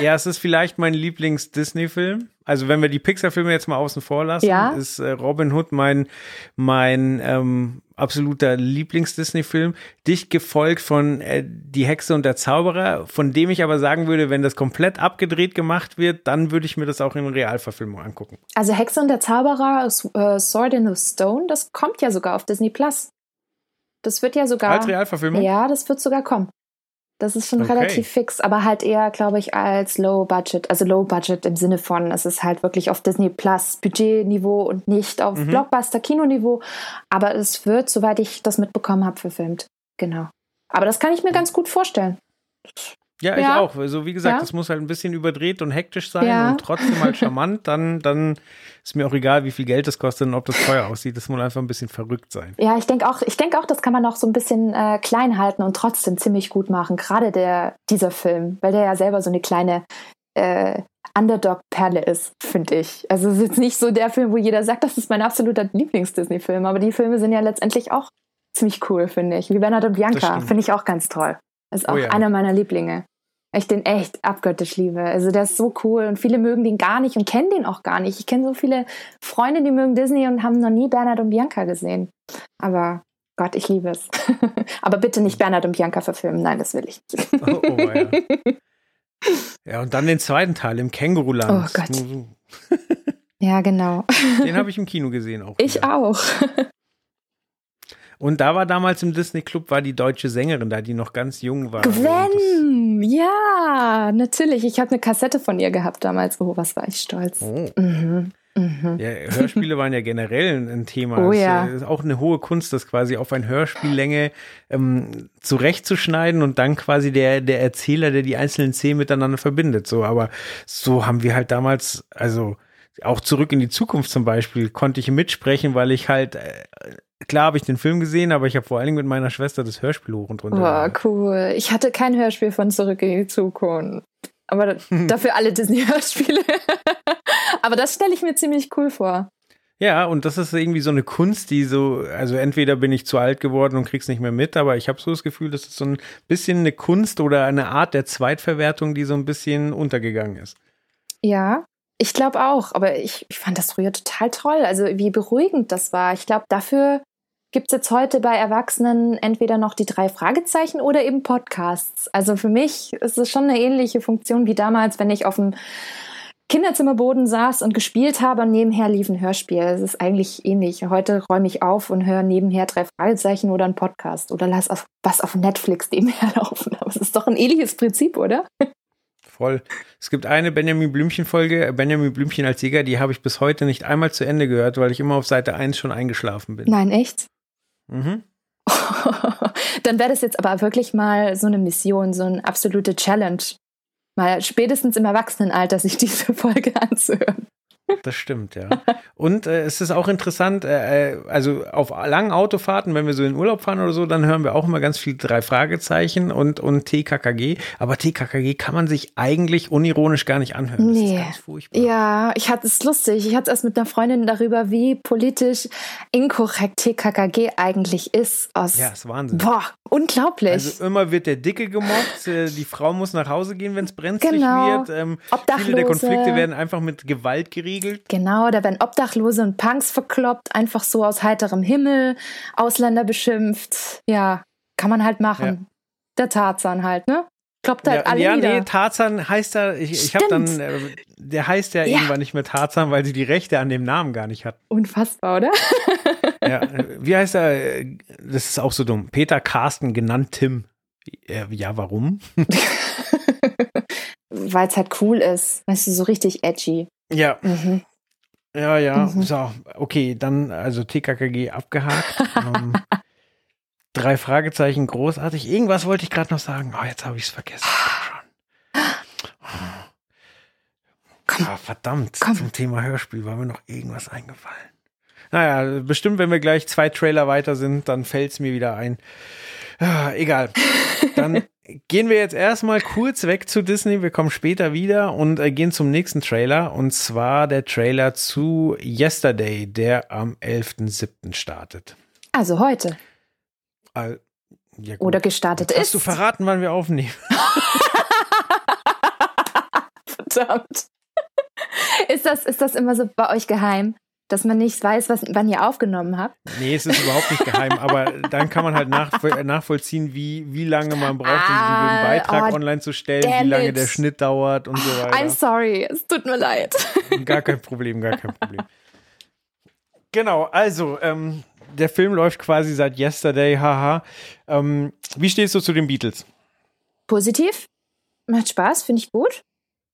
Ja, es ist vielleicht mein Lieblings-Disney-Film. Also wenn wir die Pixar-Filme jetzt mal außen vor lassen, ja? ist äh, Robin Hood mein, mein ähm, absoluter Lieblings-Disney-Film. Dicht gefolgt von äh, Die Hexe und der Zauberer, von dem ich aber sagen würde, wenn das komplett abgedreht gemacht wird, dann würde ich mir das auch in Realverfilmung angucken. Also Hexe und der Zauberer, äh, Sword in the Stone, das kommt ja sogar auf Disney Plus. Das wird ja sogar. Als Realverfilmung? Ja, das wird sogar kommen. Das ist schon okay. relativ fix, aber halt eher, glaube ich, als Low Budget. Also Low Budget im Sinne von, es ist halt wirklich auf Disney Plus Budgetniveau und nicht auf mhm. Blockbuster-Kinoniveau. Aber es wird, soweit ich das mitbekommen habe, verfilmt. Genau. Aber das kann ich mir ganz gut vorstellen. Ja, ich auch. Also wie gesagt, es ja? muss halt ein bisschen überdreht und hektisch sein ja. und trotzdem halt charmant. [LAUGHS] Dann, dann ist mir auch egal, wie viel Geld das kostet und ob das teuer aussieht. Das muss einfach ein bisschen verrückt sein. Ja, ich denke auch, ich denke auch, das kann man auch so ein bisschen äh, klein halten und trotzdem ziemlich gut machen. Gerade der, dieser Film, weil der ja selber so eine kleine äh, Underdog-Perle ist, finde ich. Also es ist jetzt nicht so der Film, wo jeder sagt, das ist mein absoluter Lieblings-Disney-Film, aber die Filme sind ja letztendlich auch ziemlich cool, finde ich. Wie Bernhard und Bianca, finde ich auch ganz toll. Ist auch oh ja. einer meiner Lieblinge ich den echt abgöttisch liebe. Also der ist so cool und viele mögen den gar nicht und kennen den auch gar nicht. Ich kenne so viele Freunde, die mögen Disney und haben noch nie Bernhard und Bianca gesehen. Aber Gott, ich liebe es. [LAUGHS] Aber bitte nicht Bernhard und Bianca verfilmen. Nein, das will ich nicht. [LAUGHS] oh, oh, ja. ja, und dann den zweiten Teil im Känguruland. Oh Gott. ja, genau. Den habe ich im Kino gesehen auch. Ich wieder. auch. Und da war damals im Disney Club war die deutsche Sängerin da, die noch ganz jung war. Gwen, ja, natürlich. Ich habe eine Kassette von ihr gehabt damals. Oh, was war ich stolz. Oh. Mhm. Mhm. Ja, Hörspiele waren ja generell ein Thema. Oh, ja. Es ist auch eine hohe Kunst, das quasi auf ein Hörspiellänge ähm, zurechtzuschneiden und dann quasi der, der Erzähler, der die einzelnen Szenen miteinander verbindet. So, aber so haben wir halt damals, also auch zurück in die Zukunft zum Beispiel, konnte ich mitsprechen, weil ich halt äh, klar habe ich den Film gesehen, aber ich habe vor allen Dingen mit meiner Schwester das Hörspiel hoch und runter. Boah, cool. Ich hatte kein Hörspiel von Zurück in die Zukunft. Aber [LAUGHS] dafür alle Disney-Hörspiele. [LAUGHS] aber das stelle ich mir ziemlich cool vor. Ja, und das ist irgendwie so eine Kunst, die so, also entweder bin ich zu alt geworden und krieg's nicht mehr mit, aber ich habe so das Gefühl, das ist so ein bisschen eine Kunst oder eine Art der Zweitverwertung, die so ein bisschen untergegangen ist. Ja, ich glaube auch, aber ich, ich fand das früher total toll. Also wie beruhigend das war. Ich glaube, dafür gibt es jetzt heute bei Erwachsenen entweder noch die drei Fragezeichen oder eben Podcasts. Also für mich ist es schon eine ähnliche Funktion wie damals, wenn ich auf dem Kinderzimmerboden saß und gespielt habe und nebenher lief ein Hörspiel. Es ist eigentlich ähnlich. Heute räume ich auf und höre nebenher drei Fragezeichen oder einen Podcast oder lass auf, was auf Netflix nebenher [LAUGHS] laufen. Aber es ist doch ein ähnliches Prinzip, oder? Voll. Es gibt eine Benjamin Blümchen-Folge, Benjamin Blümchen als Jäger, die habe ich bis heute nicht einmal zu Ende gehört, weil ich immer auf Seite 1 schon eingeschlafen bin. Nein, echt? Mhm. [LAUGHS] Dann wäre das jetzt aber wirklich mal so eine Mission, so eine absolute Challenge. Mal spätestens im Erwachsenenalter sich diese Folge [LAUGHS] anzuhören. Das stimmt, ja. Und äh, es ist auch interessant, äh, äh, also auf langen Autofahrten, wenn wir so in Urlaub fahren oder so, dann hören wir auch immer ganz viel drei Fragezeichen und, und TKKG. Aber TKKG kann man sich eigentlich unironisch gar nicht anhören. Das Nee. ist ganz furchtbar. Ja, ich hatte es lustig. Ich hatte es erst mit einer Freundin darüber, wie politisch inkorrekt TKKG eigentlich ist. Aus Ja, ist Wahnsinn. Boah, unglaublich. Also immer wird der Dicke gemobbt, äh, die Frau muss nach Hause gehen, wenn es brenzlig Genau. wird. Ähm, Obdachlose. viele der Konflikte werden einfach mit Gewalt geregelt. Genau, da werden Obdachlose und Punks verkloppt, einfach so aus heiterem Himmel, Ausländer beschimpft. Ja, kann man halt machen. Ja. Der Tarzan halt, ne? Kloppt halt Ja, alle ja nieder. nee, Tarzan heißt da, ich, ich habe dann, äh, der heißt ja, Ja. irgendwann nicht mehr Tarzan, weil sie die Rechte an dem Namen gar nicht hat. Unfassbar, oder? Ja, [LAUGHS] äh, wie heißt er? Das ist auch so dumm. Peter Carsten, genannt Tim. Äh, Ja, warum? [LAUGHS] Weil es halt cool ist. Weißt du, so richtig edgy. Ja, Mhm. ja, ja. Mhm. So, okay, dann also TKKG abgehakt. ähm, [LAUGHS] drei Fragezeichen, großartig. Irgendwas wollte ich gerade noch sagen. Oh, jetzt habe ich es vergessen. Komm. Ah, verdammt, Komm. zum Thema Hörspiel war mir noch irgendwas eingefallen. Naja, bestimmt, wenn wir gleich zwei Trailer weiter sind, dann fällt es mir wieder ein. Ah, egal. Dann [LAUGHS] gehen wir jetzt erstmal kurz weg zu Disney. Wir kommen später wieder und äh, gehen zum nächsten Trailer. Und zwar der Trailer zu Yesterday, der am 11.07. startet. Also heute. All, ja. Oder gestartet Jetzt ist. Hast du verraten, wann wir aufnehmen? [LAUGHS] Verdammt. Ist das, ist das immer so bei euch geheim, dass man nicht weiß, was, wann ihr aufgenommen habt? Nee, es ist überhaupt nicht geheim, [LAUGHS] aber dann kann man halt nachvoll nachvollziehen, wie, wie lange man braucht, um Ah, den Beitrag oh, online zu stellen, wie lange it. der Schnitt dauert und so I'm weiter. sorry, es tut mir leid. [LAUGHS] Gar kein Problem, gar kein Problem. Genau, also, ähm, der Film läuft quasi seit Yesterday, haha. Ähm, wie stehst du zu den Beatles? Positiv, macht Spaß, finde ich gut.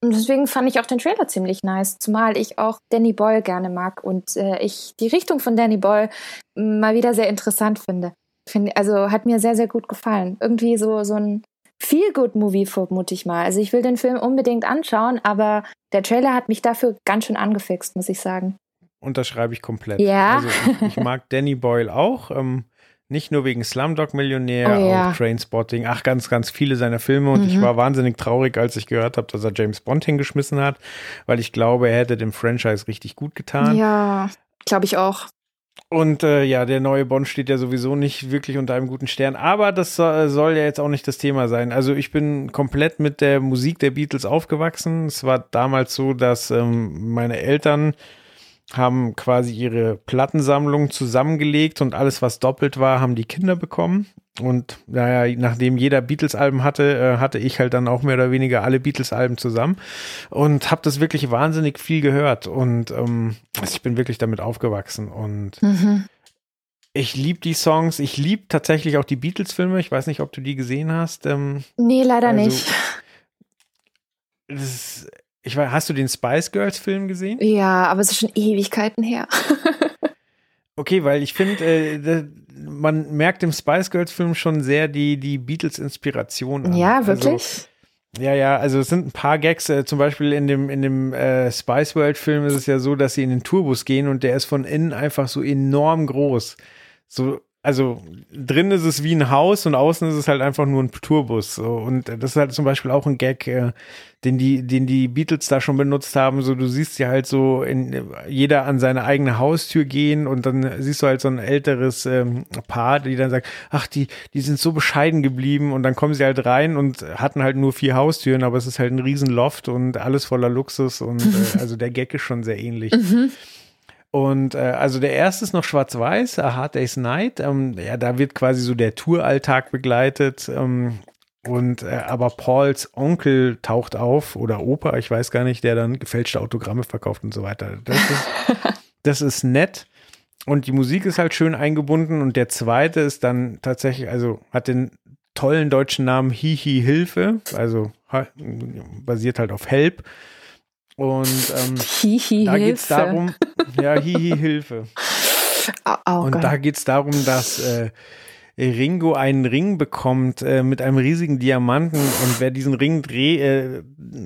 Und deswegen fand ich auch den Trailer ziemlich nice, zumal ich auch Danny Boyle gerne mag und äh, ich die Richtung von Danny Boyle m, mal wieder sehr interessant finde. Find, also hat mir sehr, sehr gut gefallen. Irgendwie so, so ein Feel-Good-Movie, vermute ich mal. Also ich will den Film unbedingt anschauen, aber der Trailer hat mich dafür ganz schön angefixt, muss ich sagen. Unterschreibe ich komplett. Ja. Also, ich, ich mag [LAUGHS] Danny Boyle auch. Ähm, nicht nur wegen Slumdog Millionär, Oh ja. auch Trainspotting, ach, ganz, ganz viele seiner Filme. Und ich Mhm. war wahnsinnig traurig, als ich gehört habe, dass er James Bond hingeschmissen hat, weil ich glaube, er hätte dem Franchise richtig gut getan. Ja, glaube ich auch. Und äh, ja, der neue Bond steht ja sowieso nicht wirklich unter einem guten Stern. Aber das soll, soll ja jetzt auch nicht das Thema sein. Also ich bin komplett mit der Musik der Beatles aufgewachsen. Es war damals so, dass ähm, meine Eltern haben quasi ihre Plattensammlung zusammengelegt und alles, was doppelt war, haben die Kinder bekommen. Und naja, nachdem jeder Beatles-Alben hatte, äh, hatte ich halt dann auch mehr oder weniger alle Beatles-Alben zusammen und habe das wirklich wahnsinnig viel gehört. Und ähm, also ich bin wirklich damit aufgewachsen. Und Mhm. ich liebe die Songs. Ich liebe tatsächlich auch die Beatles-Filme. Ich weiß nicht, ob du die gesehen hast. Ähm, Nee, leider Also- nicht. das ist, ich weiß, hast du den Spice Girls-Film gesehen? Ja, aber es ist schon Ewigkeiten her. [LAUGHS] Okay, weil ich finde, äh, man merkt im Spice Girls-Film schon sehr die, die Beatles-Inspiration an. ja, Also, wirklich? Ja, ja, also es sind ein paar Gags, äh, zum Beispiel in dem, in dem äh, Spice World Film ist es ja so, dass sie in den Tourbus gehen und der ist von innen einfach so enorm groß. So, also drin ist es wie ein Haus und außen ist es halt einfach nur ein Tourbus. So. Und das ist halt zum Beispiel auch ein Gag, äh, den die, den die Beatles da schon benutzt haben. So, du siehst ja halt so in, jeder an seine eigene Haustür gehen und dann siehst du halt so ein älteres ähm, Paar, die dann sagt, ach, die, die sind so bescheiden geblieben und dann kommen sie halt rein und hatten halt nur vier Haustüren, aber es ist halt ein riesen Loft und alles voller Luxus und äh, [LAUGHS] also der Gag ist schon sehr ähnlich. Und äh, also der erste ist noch schwarz-weiß, A Hard Day's Night. Ähm, ja, da wird quasi so der Touralltag begleitet. Ähm, und äh, aber Pauls Onkel taucht auf oder Opa, ich weiß gar nicht, der dann gefälschte Autogramme verkauft und so weiter. Das ist, [LAUGHS] das ist nett. Und die Musik ist halt schön eingebunden. Und der zweite ist dann tatsächlich, also hat den tollen deutschen Namen Hihi Hilfe, also basiert halt auf Help. Und ähm, Hihi da geht es darum, ja, Hihi Hilfe. Oh, oh Und Gott. da geht es darum, dass äh, Ringo einen Ring bekommt äh, mit einem riesigen Diamanten und wer diesen Ring dreh, äh,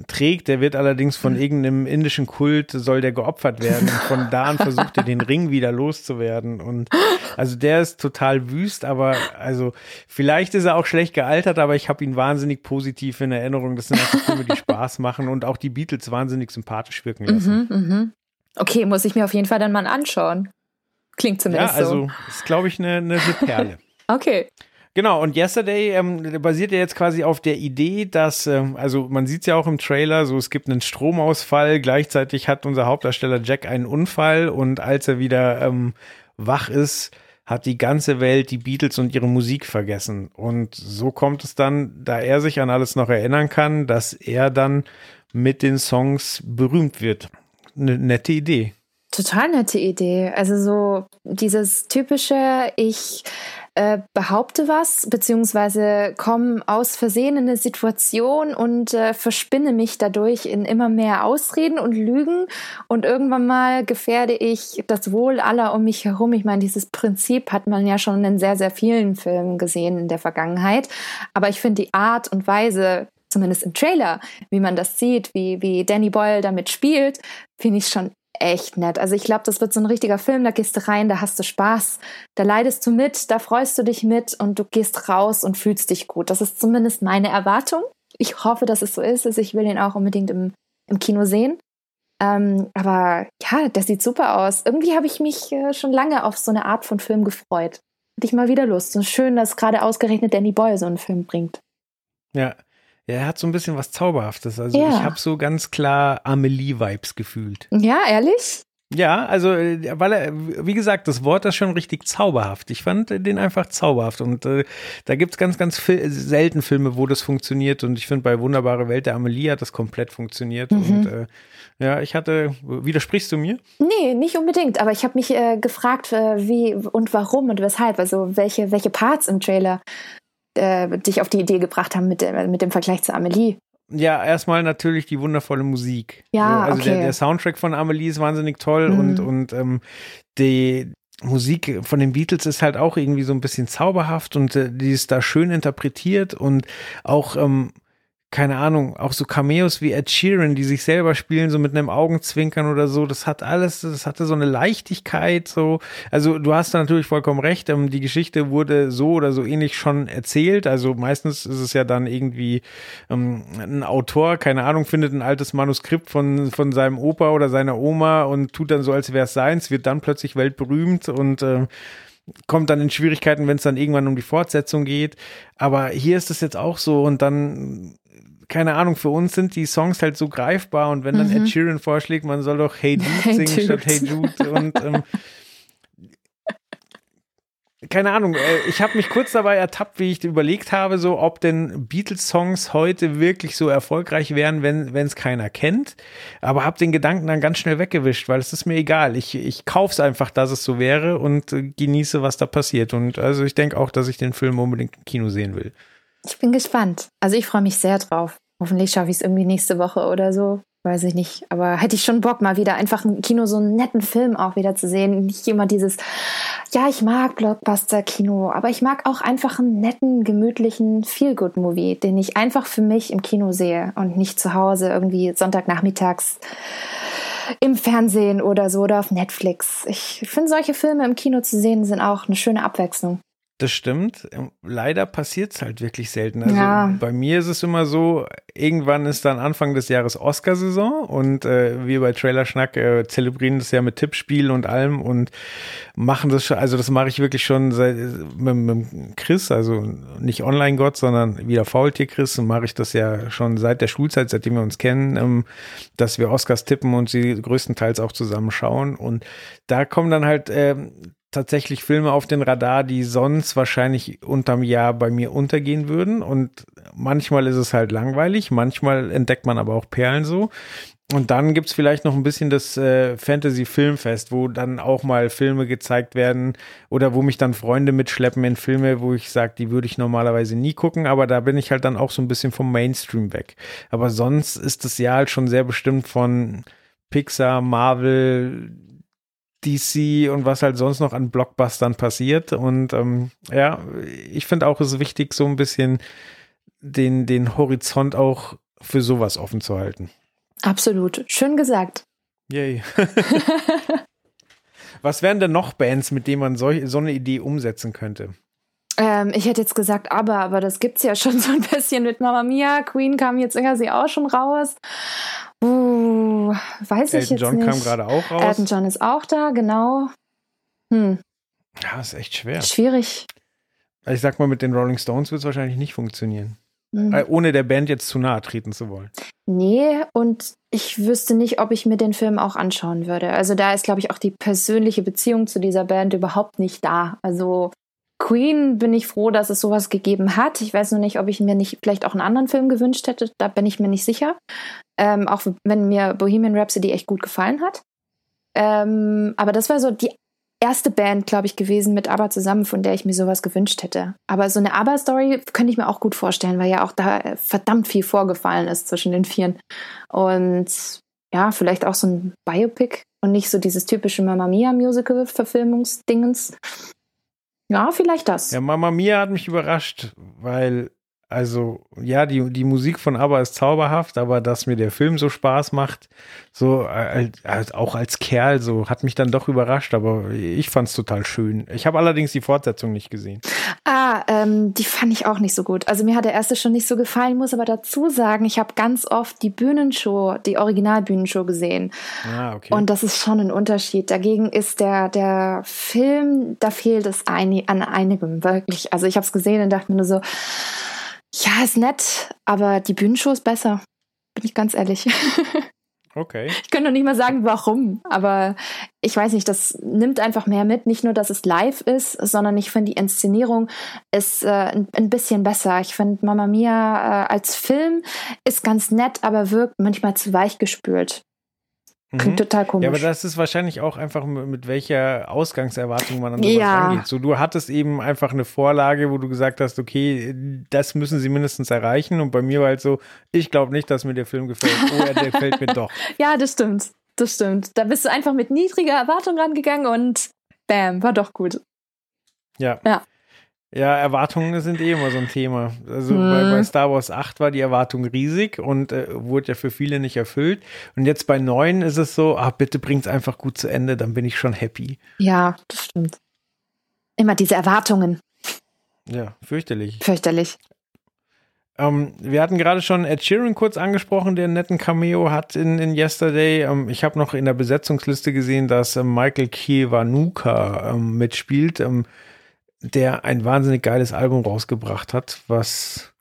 trägt, der wird allerdings von irgendeinem indischen Kult, soll der geopfert werden. Und von da an versucht er den [LAUGHS] Ring wieder loszuwerden. Und also der ist total wüst, aber also vielleicht ist er auch schlecht gealtert, aber ich habe ihn wahnsinnig positiv in Erinnerung. Das sind einfach Filme, die Spaß machen und auch die Beatles wahnsinnig sympathisch wirken lassen. Mhm, mhm. Okay, muss ich mir auf jeden Fall dann mal anschauen. Klingt Ja, zumindest also so. ist, glaube ich, eine, eine Perle. Okay. Genau, und Yesterday ähm, basiert ja jetzt quasi auf der Idee, dass, ähm, also man sieht es ja auch im Trailer, so es gibt einen Stromausfall, gleichzeitig hat unser Hauptdarsteller Jack einen Unfall und als er wieder ähm, wach ist, hat die ganze Welt die Beatles und ihre Musik vergessen. Und so kommt es dann, da er sich an alles noch erinnern kann, dass er dann mit den Songs berühmt wird. Eine nette Idee. Total nette Idee. Also so dieses typische, ich äh, behaupte was, beziehungsweise komme aus Versehen in eine Situation und äh, verspinne mich dadurch in immer mehr Ausreden und Lügen und irgendwann mal gefährde ich das Wohl aller um mich herum. Ich meine, dieses Prinzip hat man ja schon in sehr, sehr vielen Filmen gesehen in der Vergangenheit. Aber ich finde die Art und Weise, zumindest im Trailer, wie man das sieht, wie, wie Danny Boyle damit spielt, finde ich schon echt nett. Also ich glaube, das wird so ein richtiger Film, da gehst du rein, da hast du Spaß, da leidest du mit, da freust du dich mit und du gehst raus und fühlst dich gut. Das ist zumindest meine Erwartung. Ich hoffe, dass es so ist. Also ich will ihn auch unbedingt im, im Kino sehen. Ähm, aber ja, das sieht super aus. Irgendwie habe ich mich äh, schon lange auf so eine Art von Film gefreut. Hatte ich mal wieder Lust. So schön, dass gerade ausgerechnet Danny Boyle so einen Film bringt. Ja. Ja, er hat so ein bisschen was Zauberhaftes. Also Ja. ich habe so ganz klar Amelie-Vibes gefühlt. Ja, ehrlich? Ja, also äh, weil er, wie gesagt, das Wort ist schon richtig zauberhaft. Ich fand den einfach zauberhaft und äh, da gibt's ganz, ganz fil selten Filme, wo das funktioniert und ich finde bei Wunderbare Welt der Amelie hat das komplett funktioniert Mhm. und äh, ja, ich hatte, widersprichst du mir? Nee, nicht unbedingt. Aber ich habe mich äh, gefragt, äh, wie und warum und weshalb. Also welche, welche Parts im Trailer äh, dich auf die Idee gebracht haben mit, der, mit dem Vergleich zu Amelie. Ja, erstmal natürlich die wundervolle Musik. Ja, also okay. der, der Soundtrack von Amelie ist wahnsinnig toll Mhm. und, und ähm, die Musik von den Beatles ist halt auch irgendwie so ein bisschen zauberhaft und äh, die ist da schön interpretiert und auch, ähm, keine Ahnung, auch so Cameos wie Ed Sheeran, die sich selber spielen, so mit einem Augenzwinkern oder so, das hat alles, das hatte so eine Leichtigkeit, so. Also du hast da natürlich vollkommen recht, ähm, die Geschichte wurde so oder so ähnlich schon erzählt, also meistens ist es ja dann irgendwie ähm, ein Autor, keine Ahnung, findet ein altes Manuskript von, von seinem Opa oder seiner Oma und tut dann so, als wäre es seins, wird dann plötzlich weltberühmt und äh, kommt dann in Schwierigkeiten, wenn es dann irgendwann um die Fortsetzung geht. Aber hier ist es jetzt auch so und dann, keine Ahnung, für uns sind die Songs halt so greifbar und wenn dann Mhm. Ed Sheeran vorschlägt, man soll doch Hey Dude [LAUGHS] Hey singen Dude. statt Hey Jude und ähm, keine Ahnung, äh, ich habe mich kurz dabei ertappt, wie ich überlegt habe, so ob denn Beatles-Songs heute wirklich so erfolgreich wären, wenn es keiner kennt. Aber habe den Gedanken dann ganz schnell weggewischt, weil es ist mir egal. Ich, ich kauf's einfach, dass es so wäre und äh, genieße, was da passiert. Und also ich denke auch, dass ich den Film unbedingt im Kino sehen will. Ich bin gespannt. Also ich freue mich sehr drauf. Hoffentlich schaffe ich es irgendwie nächste Woche oder so. Weiß ich nicht. Aber hätte ich schon Bock, mal wieder einfach im Kino so einen netten Film auch wieder zu sehen. Nicht immer dieses, ja, ich mag Blockbuster-Kino, aber ich mag auch einfach einen netten, gemütlichen Feel-Good-Movie, den ich einfach für mich im Kino sehe und nicht zu Hause irgendwie Sonntagnachmittags im Fernsehen oder so oder auf Netflix. Ich finde, solche Filme im Kino zu sehen sind auch eine schöne Abwechslung. Das stimmt. Ähm, Leider passiert es halt wirklich selten. Also Ja. bei mir ist es immer so, irgendwann ist dann Anfang des Jahres Oscarsaison und äh, wir bei Trailer Schnack äh, zelebrieren das ja mit Tippspielen und allem und machen das schon, also das mache ich wirklich schon seit mit, mit Chris, also nicht Online-Gott, sondern wieder Faultier Chris und mache ich das ja schon seit der Schulzeit, seitdem wir uns kennen, ähm, dass wir Oscars tippen und sie größtenteils auch zusammen schauen und da kommen dann halt ähm, tatsächlich Filme auf den Radar, die sonst wahrscheinlich unterm Jahr bei mir untergehen würden. Und manchmal ist es halt langweilig, manchmal entdeckt man aber auch Perlen so. Und dann gibt es vielleicht noch ein bisschen das äh, Fantasy-Filmfest, wo dann auch mal Filme gezeigt werden oder wo mich dann Freunde mitschleppen in Filme, wo ich sage, die würde ich normalerweise nie gucken, aber da bin ich halt dann auch so ein bisschen vom Mainstream weg. Aber sonst ist das Jahr halt schon sehr bestimmt von Pixar, Marvel, DC und was halt sonst noch an Blockbustern passiert. Und ähm, ja, ich finde auch, es ist wichtig, so ein bisschen den, den Horizont auch für sowas offen zu halten. Absolut. Schön gesagt. Yay. [LAUGHS] Was wären denn noch Bands, mit denen man so, so eine Idee umsetzen könnte? Ähm, ich hätte jetzt gesagt, aber, aber das gibt's ja schon [LAUGHS] so ein bisschen mit Mama Mia. Queen kam jetzt irgendwie auch schon raus. Uh, weiß Elton ich jetzt John nicht. kam gerade auch raus. Elton John ist auch da, genau. Hm, Ja, ist echt schwer. schwierig. Ich sag mal, mit den Rolling Stones wird es wahrscheinlich nicht funktionieren. Hm. Äh, Ohne der Band jetzt zu nahe treten zu wollen. Nee, und ich wüsste nicht, ob ich mir den Film auch anschauen würde. Also da ist, glaube ich, auch die persönliche Beziehung zu dieser Band überhaupt nicht da. Also Queen bin ich froh, dass es sowas gegeben hat. Ich weiß nur nicht, ob ich mir nicht vielleicht auch einen anderen Film gewünscht hätte. Da bin ich mir nicht sicher. Ähm, auch wenn mir Bohemian Rhapsody echt gut gefallen hat. Ähm, aber das war so die erste Band, glaube ich, gewesen mit ABBA zusammen, von der ich mir sowas gewünscht hätte. Aber so eine ABBA-Story könnte ich mir auch gut vorstellen, weil ja auch da verdammt viel vorgefallen ist zwischen den Vieren. Und ja, vielleicht auch so ein Biopic und nicht so dieses typische Mamma Mia Musical-Verfilmungsdingens. Ja, vielleicht das. Ja, Mama Mia hat mich überrascht, weil, also, ja, die, die Musik von ABBA ist zauberhaft, aber dass mir der Film so Spaß macht, so, äh, auch als Kerl, so, hat mich dann doch überrascht, aber ich fand es total schön. Ich habe allerdings die Fortsetzung nicht gesehen. Ah, ähm, die fand ich auch nicht so gut. Also mir hat der erste schon nicht so gefallen, muss aber dazu sagen, ich habe ganz oft die Bühnenshow, die Originalbühnenshow gesehen. Ah, okay. Und das ist schon ein Unterschied. Dagegen ist der, der Film, da fehlt es ein, an einigem, wirklich. Also ich habe es gesehen und dachte mir nur so, ja, ist nett, aber die Bühnenshow ist besser. Bin ich ganz ehrlich. [LAUGHS] okay. Ich könnte noch nicht mal sagen, warum, aber ich weiß nicht, das nimmt einfach mehr mit. Nicht nur, dass es live ist, sondern ich finde, die Inszenierung ist äh, ein, ein bisschen besser. Ich finde, Mama Mia äh, als Film ist ganz nett, aber wirkt manchmal zu weich gespült. Klingt Mhm. total komisch. Ja, aber das ist wahrscheinlich auch einfach mit, mit welcher Ausgangserwartung man an sowas Ja. rangeht. So, du hattest eben einfach eine Vorlage, wo du gesagt hast, okay, das müssen sie mindestens erreichen. Und bei mir war halt so, ich glaube nicht, dass mir der Film gefällt. Oh, er der gefällt mir doch. [LAUGHS] Ja, das stimmt. Das stimmt. Da bist du einfach mit niedriger Erwartung rangegangen und bam, war doch gut. Ja. Ja. Ja, Erwartungen sind eh immer so ein Thema. Also Mhm. bei, bei Star Wars 8 war die Erwartung riesig und äh, wurde ja für viele nicht erfüllt. Und jetzt bei 9 ist es so, ah, bitte bringt's einfach gut zu Ende, dann bin ich schon happy. Ja, das stimmt. Immer diese Erwartungen. Ja, fürchterlich. Fürchterlich. Ähm, wir hatten gerade schon Ed Sheeran kurz angesprochen, der einen netten Cameo hat in, in Yesterday. Ähm, ich habe noch in der Besetzungsliste gesehen, dass ähm, Michael Kiwanuka mitspielt, ähm, der ein wahnsinnig geiles Album rausgebracht hat, was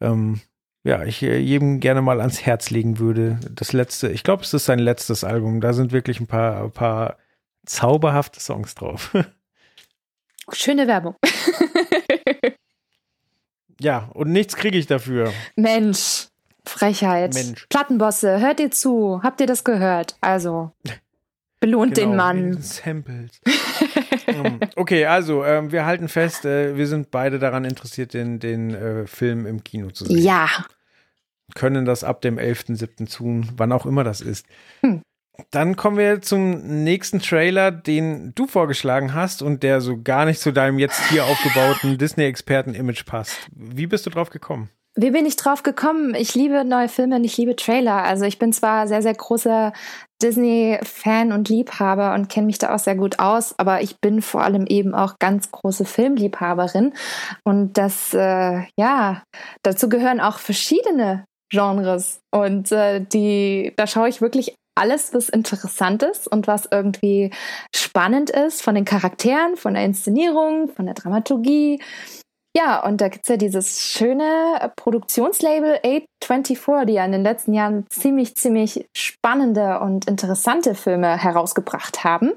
ähm, ja, ich äh, jedem gerne mal ans Herz legen würde. Das letzte, ich glaube, es ist sein letztes Album. Da sind wirklich ein paar, ein paar zauberhafte Songs drauf. [LAUGHS] Schöne Werbung. [LAUGHS] ja, und nichts kriege ich dafür. Mensch. Frechheit. Mensch. Plattenbosse, hört ihr zu? Habt ihr das gehört? Also, belohnt den Genau, Mann. Samples. [LAUGHS] Ähm, okay, also ähm, wir halten fest, äh, wir sind beide daran interessiert, den, den äh, Film im Kino zu sehen. Ja. Können das ab dem 11.07. tun, wann auch immer das ist. Hm. Dann kommen wir zum nächsten Trailer, den du vorgeschlagen hast und der so gar nicht zu deinem jetzt hier aufgebauten [LAUGHS] Disney-Experten-Image passt. Wie bist du drauf gekommen? Wie bin ich drauf gekommen? Ich liebe neue Filme und ich liebe Trailer. Also ich bin zwar sehr, sehr großer Disney-Fan und Liebhaber und kenne mich da auch sehr gut aus, aber ich bin vor allem eben auch ganz große Filmliebhaberin. Und das, äh, ja, dazu gehören auch verschiedene Genres. Und äh, die, da schaue ich wirklich alles, was interessant ist und was irgendwie spannend ist von den Charakteren, von der Inszenierung, von der Dramaturgie. Ja, und da gibt's ja dieses schöne Produktionslabel A24, die ja in den letzten Jahren ziemlich, ziemlich spannende und interessante Filme herausgebracht haben.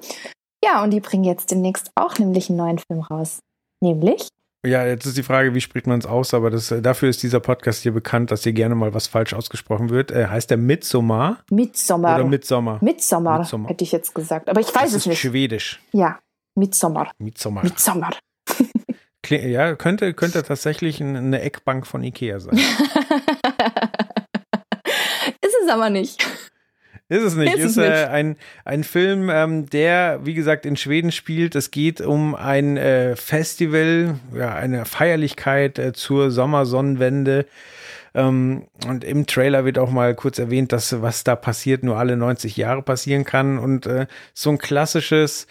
Ja, und die bringen jetzt demnächst auch nämlich einen neuen Film raus. Nämlich Ja, jetzt ist die Frage, wie spricht man es aus, aber das, äh, dafür ist dieser Podcast hier bekannt, dass hier gerne mal was falsch ausgesprochen wird. Äh, heißt der Midsommar Midsommar. oder Midsommer? Midsommar, Midsommar. hätte ich jetzt gesagt. Aber ich weiß das es ist nicht. schwedisch. Ja, Midsommar. Midsommar. Midsommar. Ja, könnte, könnte tatsächlich ein- eine Eckbank von Ikea sein. [LAUGHS] Ist es aber nicht. Ist es nicht. Ist Ist, es äh, nicht. ein, ein Film, ähm, der, wie gesagt, in Schweden spielt. Es geht um ein äh, Festival, ja, eine Feierlichkeit äh, zur Sommersonnenwende. Ähm, und im Trailer wird auch mal kurz erwähnt, dass was da passiert, nur alle 90 Jahre passieren kann. Und äh, so ein klassisches,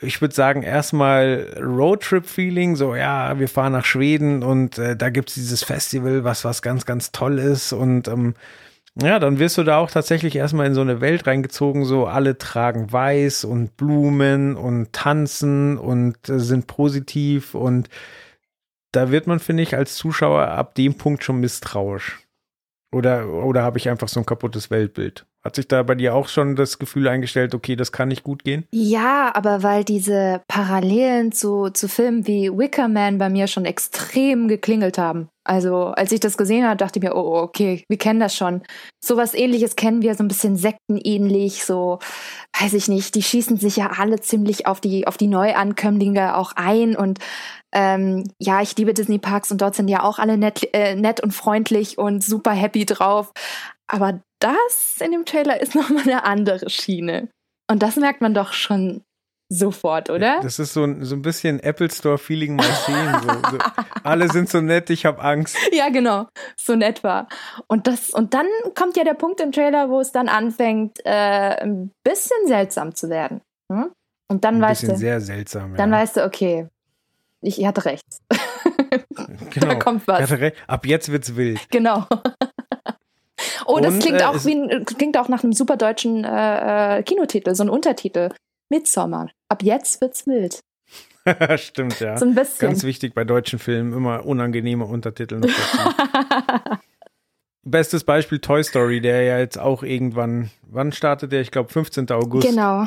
ich würde sagen, erstmal Roadtrip-Feeling, so ja, wir fahren nach Schweden und äh, da gibt's dieses Festival, was was ganz, ganz toll ist. Und ähm, ja, dann wirst du da auch tatsächlich erstmal in so eine Welt reingezogen, so alle tragen weiß und Blumen und tanzen und äh, sind positiv und da wird man, finde ich, als Zuschauer ab dem Punkt schon misstrauisch. Oder, oder habe ich einfach so ein kaputtes Weltbild? Hat sich da bei dir auch schon das Gefühl eingestellt, okay, das kann nicht gut gehen? Ja, aber weil diese Parallelen zu, zu Filmen wie Wicker Man bei mir schon extrem geklingelt haben. Also, als ich das gesehen habe, dachte ich mir, oh, okay, wir kennen das schon. Sowas ähnliches kennen wir, so ein bisschen sektenähnlich, so, weiß ich nicht, die schießen sich ja alle ziemlich auf die, auf die Neuankömmlinge auch ein und ähm, ja, ich liebe Disney Parks und dort sind ja auch alle nett, äh, nett und freundlich und super happy drauf. Aber das in dem Trailer ist [LAUGHS] nochmal eine andere Schiene. Und das merkt man doch schon sofort, oder? Das ist so ein, so ein bisschen Apple Store-Feeling mal sehen. So, so. Alle sind so nett, ich habe Angst. [LAUGHS] Ja, genau, so in etwa. Und das und dann kommt ja der Punkt im Trailer, wo es dann anfängt, äh, ein bisschen seltsam zu werden. Hm? Und dann Ein weißt bisschen du, sehr seltsam. dann ja. weißt du, okay, ich hatte recht. genau. [LAUGHS] da kommt was. Ich hatte recht. Ab jetzt wird's wild. Genau. Oh, das Und, klingt äh, auch wie ein, klingt auch nach einem super deutschen äh, äh, Kinotitel, so ein Untertitel. Midsommar. Ab jetzt wird's wild. [LAUGHS] Stimmt, ja. So ein bisschen. Ganz wichtig bei deutschen Filmen, immer unangenehme Untertitel. [LAUGHS] Bestes Beispiel Toy Story, der ja jetzt auch irgendwann, wann startet der? Ich glaube 15. August. genau.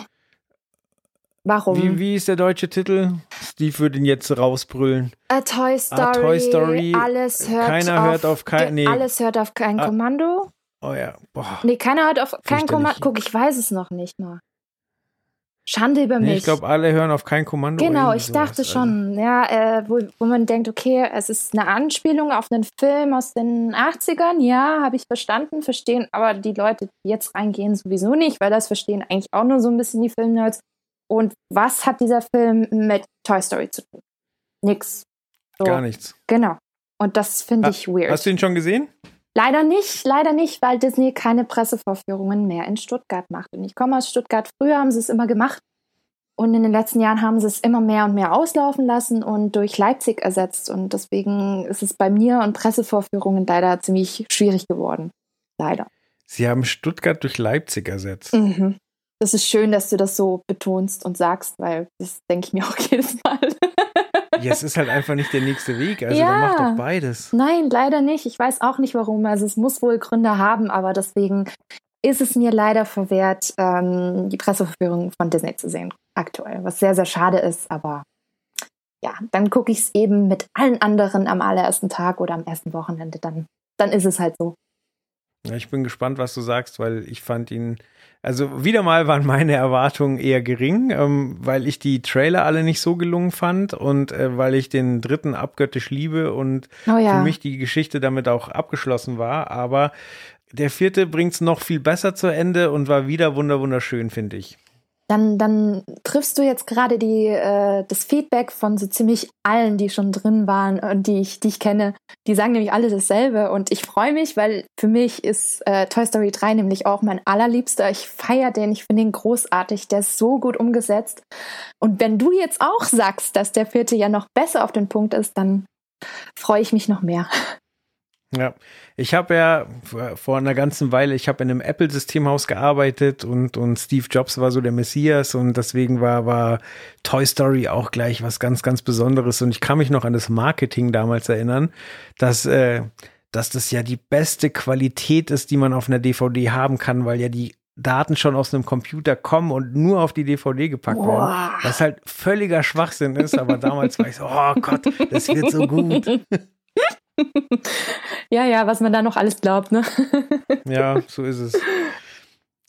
Warum? Wie, wie ist der deutsche Titel? Steve würde ihn jetzt rausbrüllen. A Toy Story. Ah, Toy Story. Alles hört Keiner auf, hört auf kein- nee. Alles hört auf kein Ah. Kommando. Oh ja, boah. Nee, keiner hört auf kein. Kommando. Guck, ich weiß es noch nicht mal. Schande über Nee, mich. ich glaube, alle hören auf kein Kommando. Genau, ich sowas. dachte Also, schon, ja, äh, wo, wo man denkt, okay, es ist eine Anspielung auf einen Film aus den 80ern, ja, habe ich verstanden, verstehen aber die Leute, die jetzt reingehen, sowieso nicht, weil das verstehen eigentlich auch nur so ein bisschen die Filmnerds. Und was hat dieser Film mit Toy Story zu tun? Nix. So, Gar nichts. Genau. Und das finde Ha- ich weird. Hast du ihn schon gesehen? Leider nicht, leider nicht, weil Disney keine Pressevorführungen mehr in Stuttgart macht. Und ich komme aus Stuttgart. Früher haben sie es immer gemacht. Und in den letzten Jahren haben sie es immer mehr und mehr auslaufen lassen und durch Leipzig ersetzt. Und deswegen ist es bei mir und Pressevorführungen leider ziemlich schwierig geworden. Leider. Sie haben Stuttgart durch Leipzig ersetzt. Mhm. Das ist schön, dass du das so betonst und sagst, weil das denke ich mir auch [LAUGHS] jedes Mal. Ja, es ist halt einfach nicht der nächste Weg. Also Ja. dann mach doch beides. Nein, leider nicht. Ich weiß auch nicht warum. Also es muss wohl Gründe haben, aber deswegen ist es mir leider verwehrt, ähm, die Presseverführung von Disney zu sehen aktuell, was sehr, sehr schade ist, aber ja, dann gucke ich es eben mit allen anderen am allerersten Tag oder am ersten Wochenende, dann, dann ist es halt so. Ja, ich bin gespannt, was du sagst, weil ich fand ihn, also wieder mal waren meine Erwartungen eher gering, ähm, weil ich die Trailer alle nicht so gelungen fand und äh, weil ich den dritten abgöttisch liebe und Oh ja. für mich die Geschichte damit auch abgeschlossen war. Aber der vierte bringt es noch viel besser zu Ende und war wieder wunder wunderschön, finde ich. Dann, dann triffst du jetzt gerade die, äh, das Feedback von so ziemlich allen, die schon drin waren und die ich, die ich kenne. Die sagen nämlich alle dasselbe. Und ich freue mich, weil für mich ist äh, Toy Story 3 nämlich auch mein allerliebster. Ich feiere den, ich finde ihn großartig. Der ist so gut umgesetzt. Und wenn du jetzt auch sagst, dass der vierte ja noch besser auf den Punkt ist, dann freue ich mich noch mehr. [LAUGHS] Ja, ich habe ja vor- einer ganzen Weile, ich habe in einem Apple-Systemhaus gearbeitet und, und Steve Jobs war so der Messias und deswegen war, war Toy Story auch gleich was ganz, ganz Besonderes und ich kann mich noch an das Marketing damals erinnern, dass, äh, dass das ja die beste Qualität ist, die man auf einer DVD haben kann, weil ja die Daten schon aus einem Computer kommen und nur auf die DVD gepackt Boah. werden. Was halt völliger Schwachsinn ist, aber damals war ich so, oh Gott, das wird so gut. [LAUGHS] [LAUGHS] Ja, ja, was man da noch alles glaubt, ne? [LAUGHS] Ja, so ist es.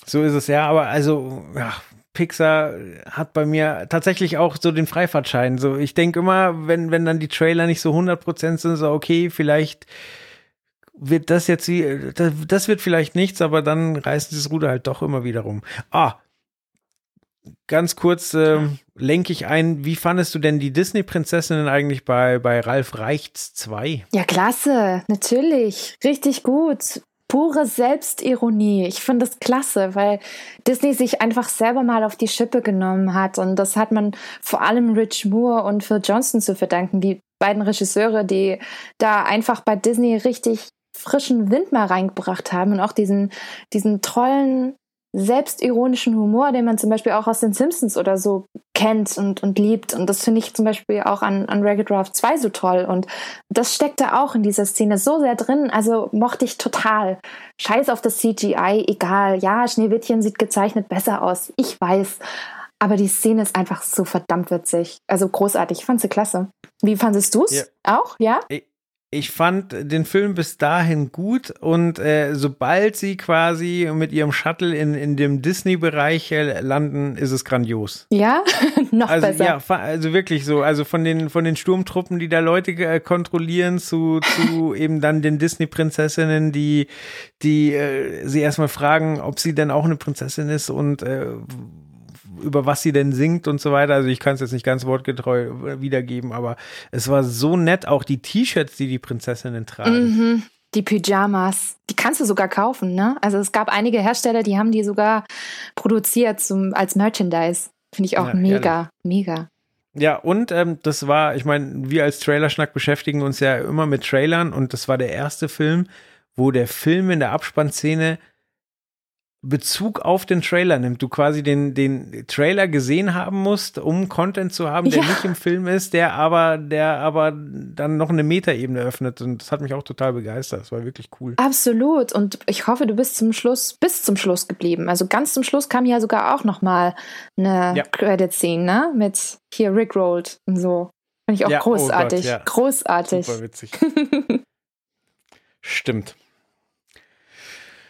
So ist es, ja, aber also, ja, Pixar hat bei mir tatsächlich auch so den Freifahrtschein. So, ich denke immer, wenn, wenn dann die Trailer nicht so 100% sind, so, okay, vielleicht wird das jetzt das, wird vielleicht nichts, aber dann reißen sie das Ruder halt doch immer wieder rum. Ah, ganz kurz ähm, lenke ich ein, wie fandest du denn die Disney-Prinzessinnen eigentlich bei, bei Ralf Reichts 2? Ja, klasse, natürlich. Richtig gut. Pure Selbstironie. Ich finde das klasse, weil Disney sich einfach selber mal auf die Schippe genommen hat. Und das hat man vor allem Rich Moore und Phil Johnson zu verdanken, die beiden Regisseure, die da einfach bei Disney richtig frischen Wind mal reingebracht haben und auch diesen, diesen tollen, selbstironischen Humor, den man zum Beispiel auch aus den Simpsons oder so kennt und, und liebt. Und das finde ich zum Beispiel auch an, an Wreck-It Ralph 2 so toll. Und das steckt da auch in dieser Szene so sehr drin. Also mochte ich total. Scheiß auf das CGI, egal. Ja, Schneewittchen sieht gezeichnet besser aus. Ich weiß. Aber die Szene ist einfach so verdammt witzig. Also großartig. Ich fand sie klasse. Wie fandest du es? Ja. Auch, ja? Ich fand den Film bis dahin gut und äh, sobald sie quasi mit ihrem Shuttle in, in dem Disney-Bereich äh, landen, ist es grandios. Ja, [LAUGHS] noch Also besser. ja, also wirklich so, also von den von den Sturmtruppen, die da Leute äh, kontrollieren, zu zu [LAUGHS] eben dann den Disney-Prinzessinnen, die die äh, sie erstmal fragen, ob sie denn auch eine Prinzessin ist und äh, über was sie denn singt und so weiter. Also ich kann es jetzt nicht ganz wortgetreu wiedergeben, aber es war so nett, auch die T-Shirts, die die Prinzessinnen tragen. Mhm. Die Pyjamas, die kannst du sogar kaufen, ne? Also es gab einige Hersteller, die haben die sogar produziert zum, als Merchandise. Finde ich auch Ja, mega, mega. Ja, und ähm, das war, ich meine, wir als Trailerschnack beschäftigen uns ja immer mit Trailern und das war der erste Film, wo der Film in der Abspannszene Bezug auf den Trailer nimmt. Du quasi den, den Trailer gesehen haben musst, um Content zu haben, der Ja. nicht im Film ist, der aber, der aber dann noch eine Metaebene öffnet. Und das hat mich auch total begeistert. Das war wirklich cool. Absolut. Und ich hoffe, du bist zum Schluss, bis zum Schluss geblieben. Also ganz zum Schluss kam ja sogar auch noch mal eine Ja. Credit-Scene, ne? Mit hier Rickrolled und so. Finde ich auch Ja, oh Gott, großartig. Großartig. Super witzig. [LAUGHS] Stimmt.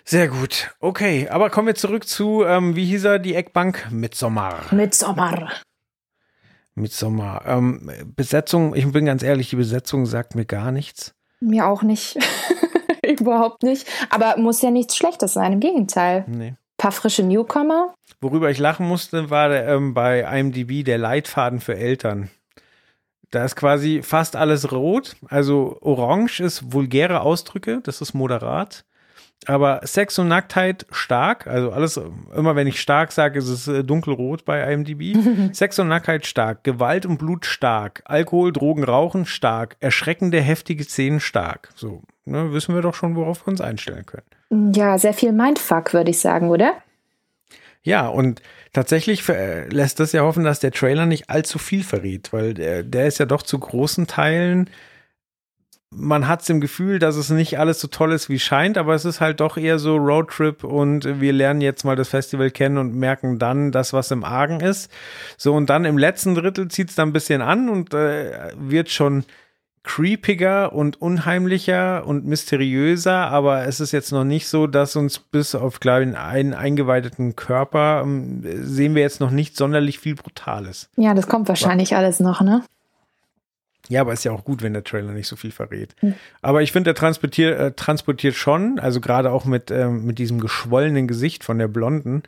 Sehr gut. Okay, aber kommen wir zurück zu, ähm, wie hieß er, die Eckbank? Midsommar. Midsommar. Midsommar. Ähm, Besetzung, ich bin ganz ehrlich, die Besetzung sagt mir gar nichts. Mir auch nicht. [LAUGHS] Überhaupt nicht. Aber muss ja nichts Schlechtes sein. Im Gegenteil. Ein Nee. paar frische Newcomer. Worüber ich lachen musste, war der, ähm, bei IMDb der Leitfaden für Eltern. Da ist quasi fast alles rot. Also orange ist vulgäre Ausdrücke, das ist moderat. Aber Sex und Nacktheit stark, also alles, immer wenn ich stark sage, ist es äh, dunkelrot bei IMDb. [LAUGHS] Sex und Nacktheit stark, Gewalt und Blut stark, Alkohol, Drogen, Rauchen stark, erschreckende, heftige Szenen stark. So, ne, wissen wir doch schon, worauf wir uns einstellen können. Ja, sehr viel Mindfuck, würde ich sagen, oder? Ja, und tatsächlich lässt das ja hoffen, dass der Trailer nicht allzu viel verrät, weil der, der ist ja doch zu großen Teilen. Man hat im Gefühl, dass es nicht alles so toll ist, wie scheint, aber es ist halt doch eher so Roadtrip und wir lernen jetzt mal das Festival kennen und merken dann das, was im Argen ist. So, und dann im letzten Drittel zieht es dann ein bisschen an und äh, wird schon creepiger und unheimlicher und mysteriöser, aber es ist jetzt noch nicht so, dass uns bis auf, glaube ich, einen eingeweideten Körper ähm, sehen wir jetzt noch nicht sonderlich viel Brutales. Ja, das kommt wahrscheinlich alles noch, ne? Ja, aber ist ja auch gut, wenn der Trailer nicht so viel verrät. Aber ich finde, der transportiert, äh, transportiert schon, also gerade auch mit, ähm, mit diesem geschwollenen Gesicht von der Blonden,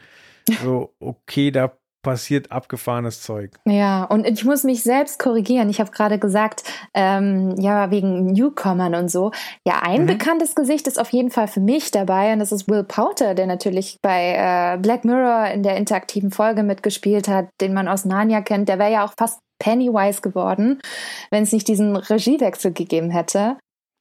so, okay, da passiert abgefahrenes Zeug. Ja, und ich muss mich selbst korrigieren. Ich habe gerade gesagt, ähm, ja, wegen Newcomern und so. Ja, ein Mhm. bekanntes Gesicht ist auf jeden Fall für mich dabei und das ist Will Powter, der natürlich bei äh, Black Mirror in der interaktiven Folge mitgespielt hat, den man aus Narnia kennt. Der wäre ja auch fast Pennywise geworden, wenn es nicht diesen Regiewechsel gegeben hätte.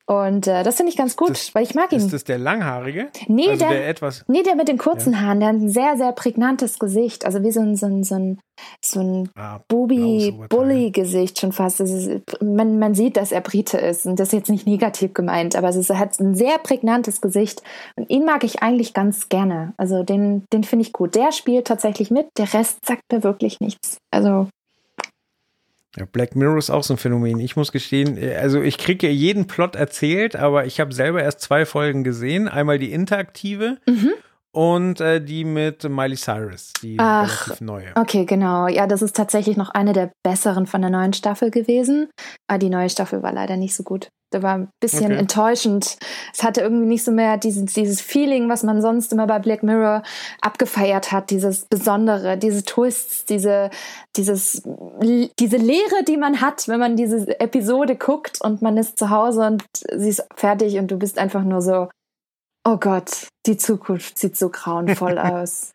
Und äh, das finde ich ganz gut, Das- weil ich mag ihn. Ist das der Langhaarige? Nee, also der- der etwas. Nee, der mit den kurzen Haaren, der hat ein sehr, sehr prägnantes Gesicht. Also wie so ein, so ein, so ein, so ein Ah, Bubi, blaues Oberteil. Bully-Gesicht schon fast. Ist, man, man sieht, dass er Brite ist. Und das ist jetzt nicht negativ gemeint, aber es ist, er hat ein sehr prägnantes Gesicht. Und ihn mag ich eigentlich ganz gerne. Also den, den finde ich gut. Der spielt tatsächlich mit. Der Rest sagt mir wirklich nichts. Also, Ja, Black Mirror ist auch so ein Phänomen. Ich muss gestehen, äh, also ich kriege jeden Plot erzählt, aber ich habe selber erst zwei Folgen gesehen. Einmal die interaktive Mhm. Und äh, die mit Miley Cyrus, die Ach, relativ neue. okay, genau. Ja, das ist tatsächlich noch eine der besseren von der neuen Staffel gewesen. Aber die neue Staffel war leider nicht so gut. Der war ein bisschen Okay. enttäuschend. Es hatte irgendwie nicht so mehr dieses, dieses Feeling, was man sonst immer bei Black Mirror abgefeiert hat. Dieses Besondere, diese Twists, diese, dieses, diese Leere, die man hat, wenn man diese Episode guckt und man ist zu Hause und sie ist fertig und du bist einfach nur so, oh Gott, die Zukunft sieht so grauenvoll [LAUGHS] aus.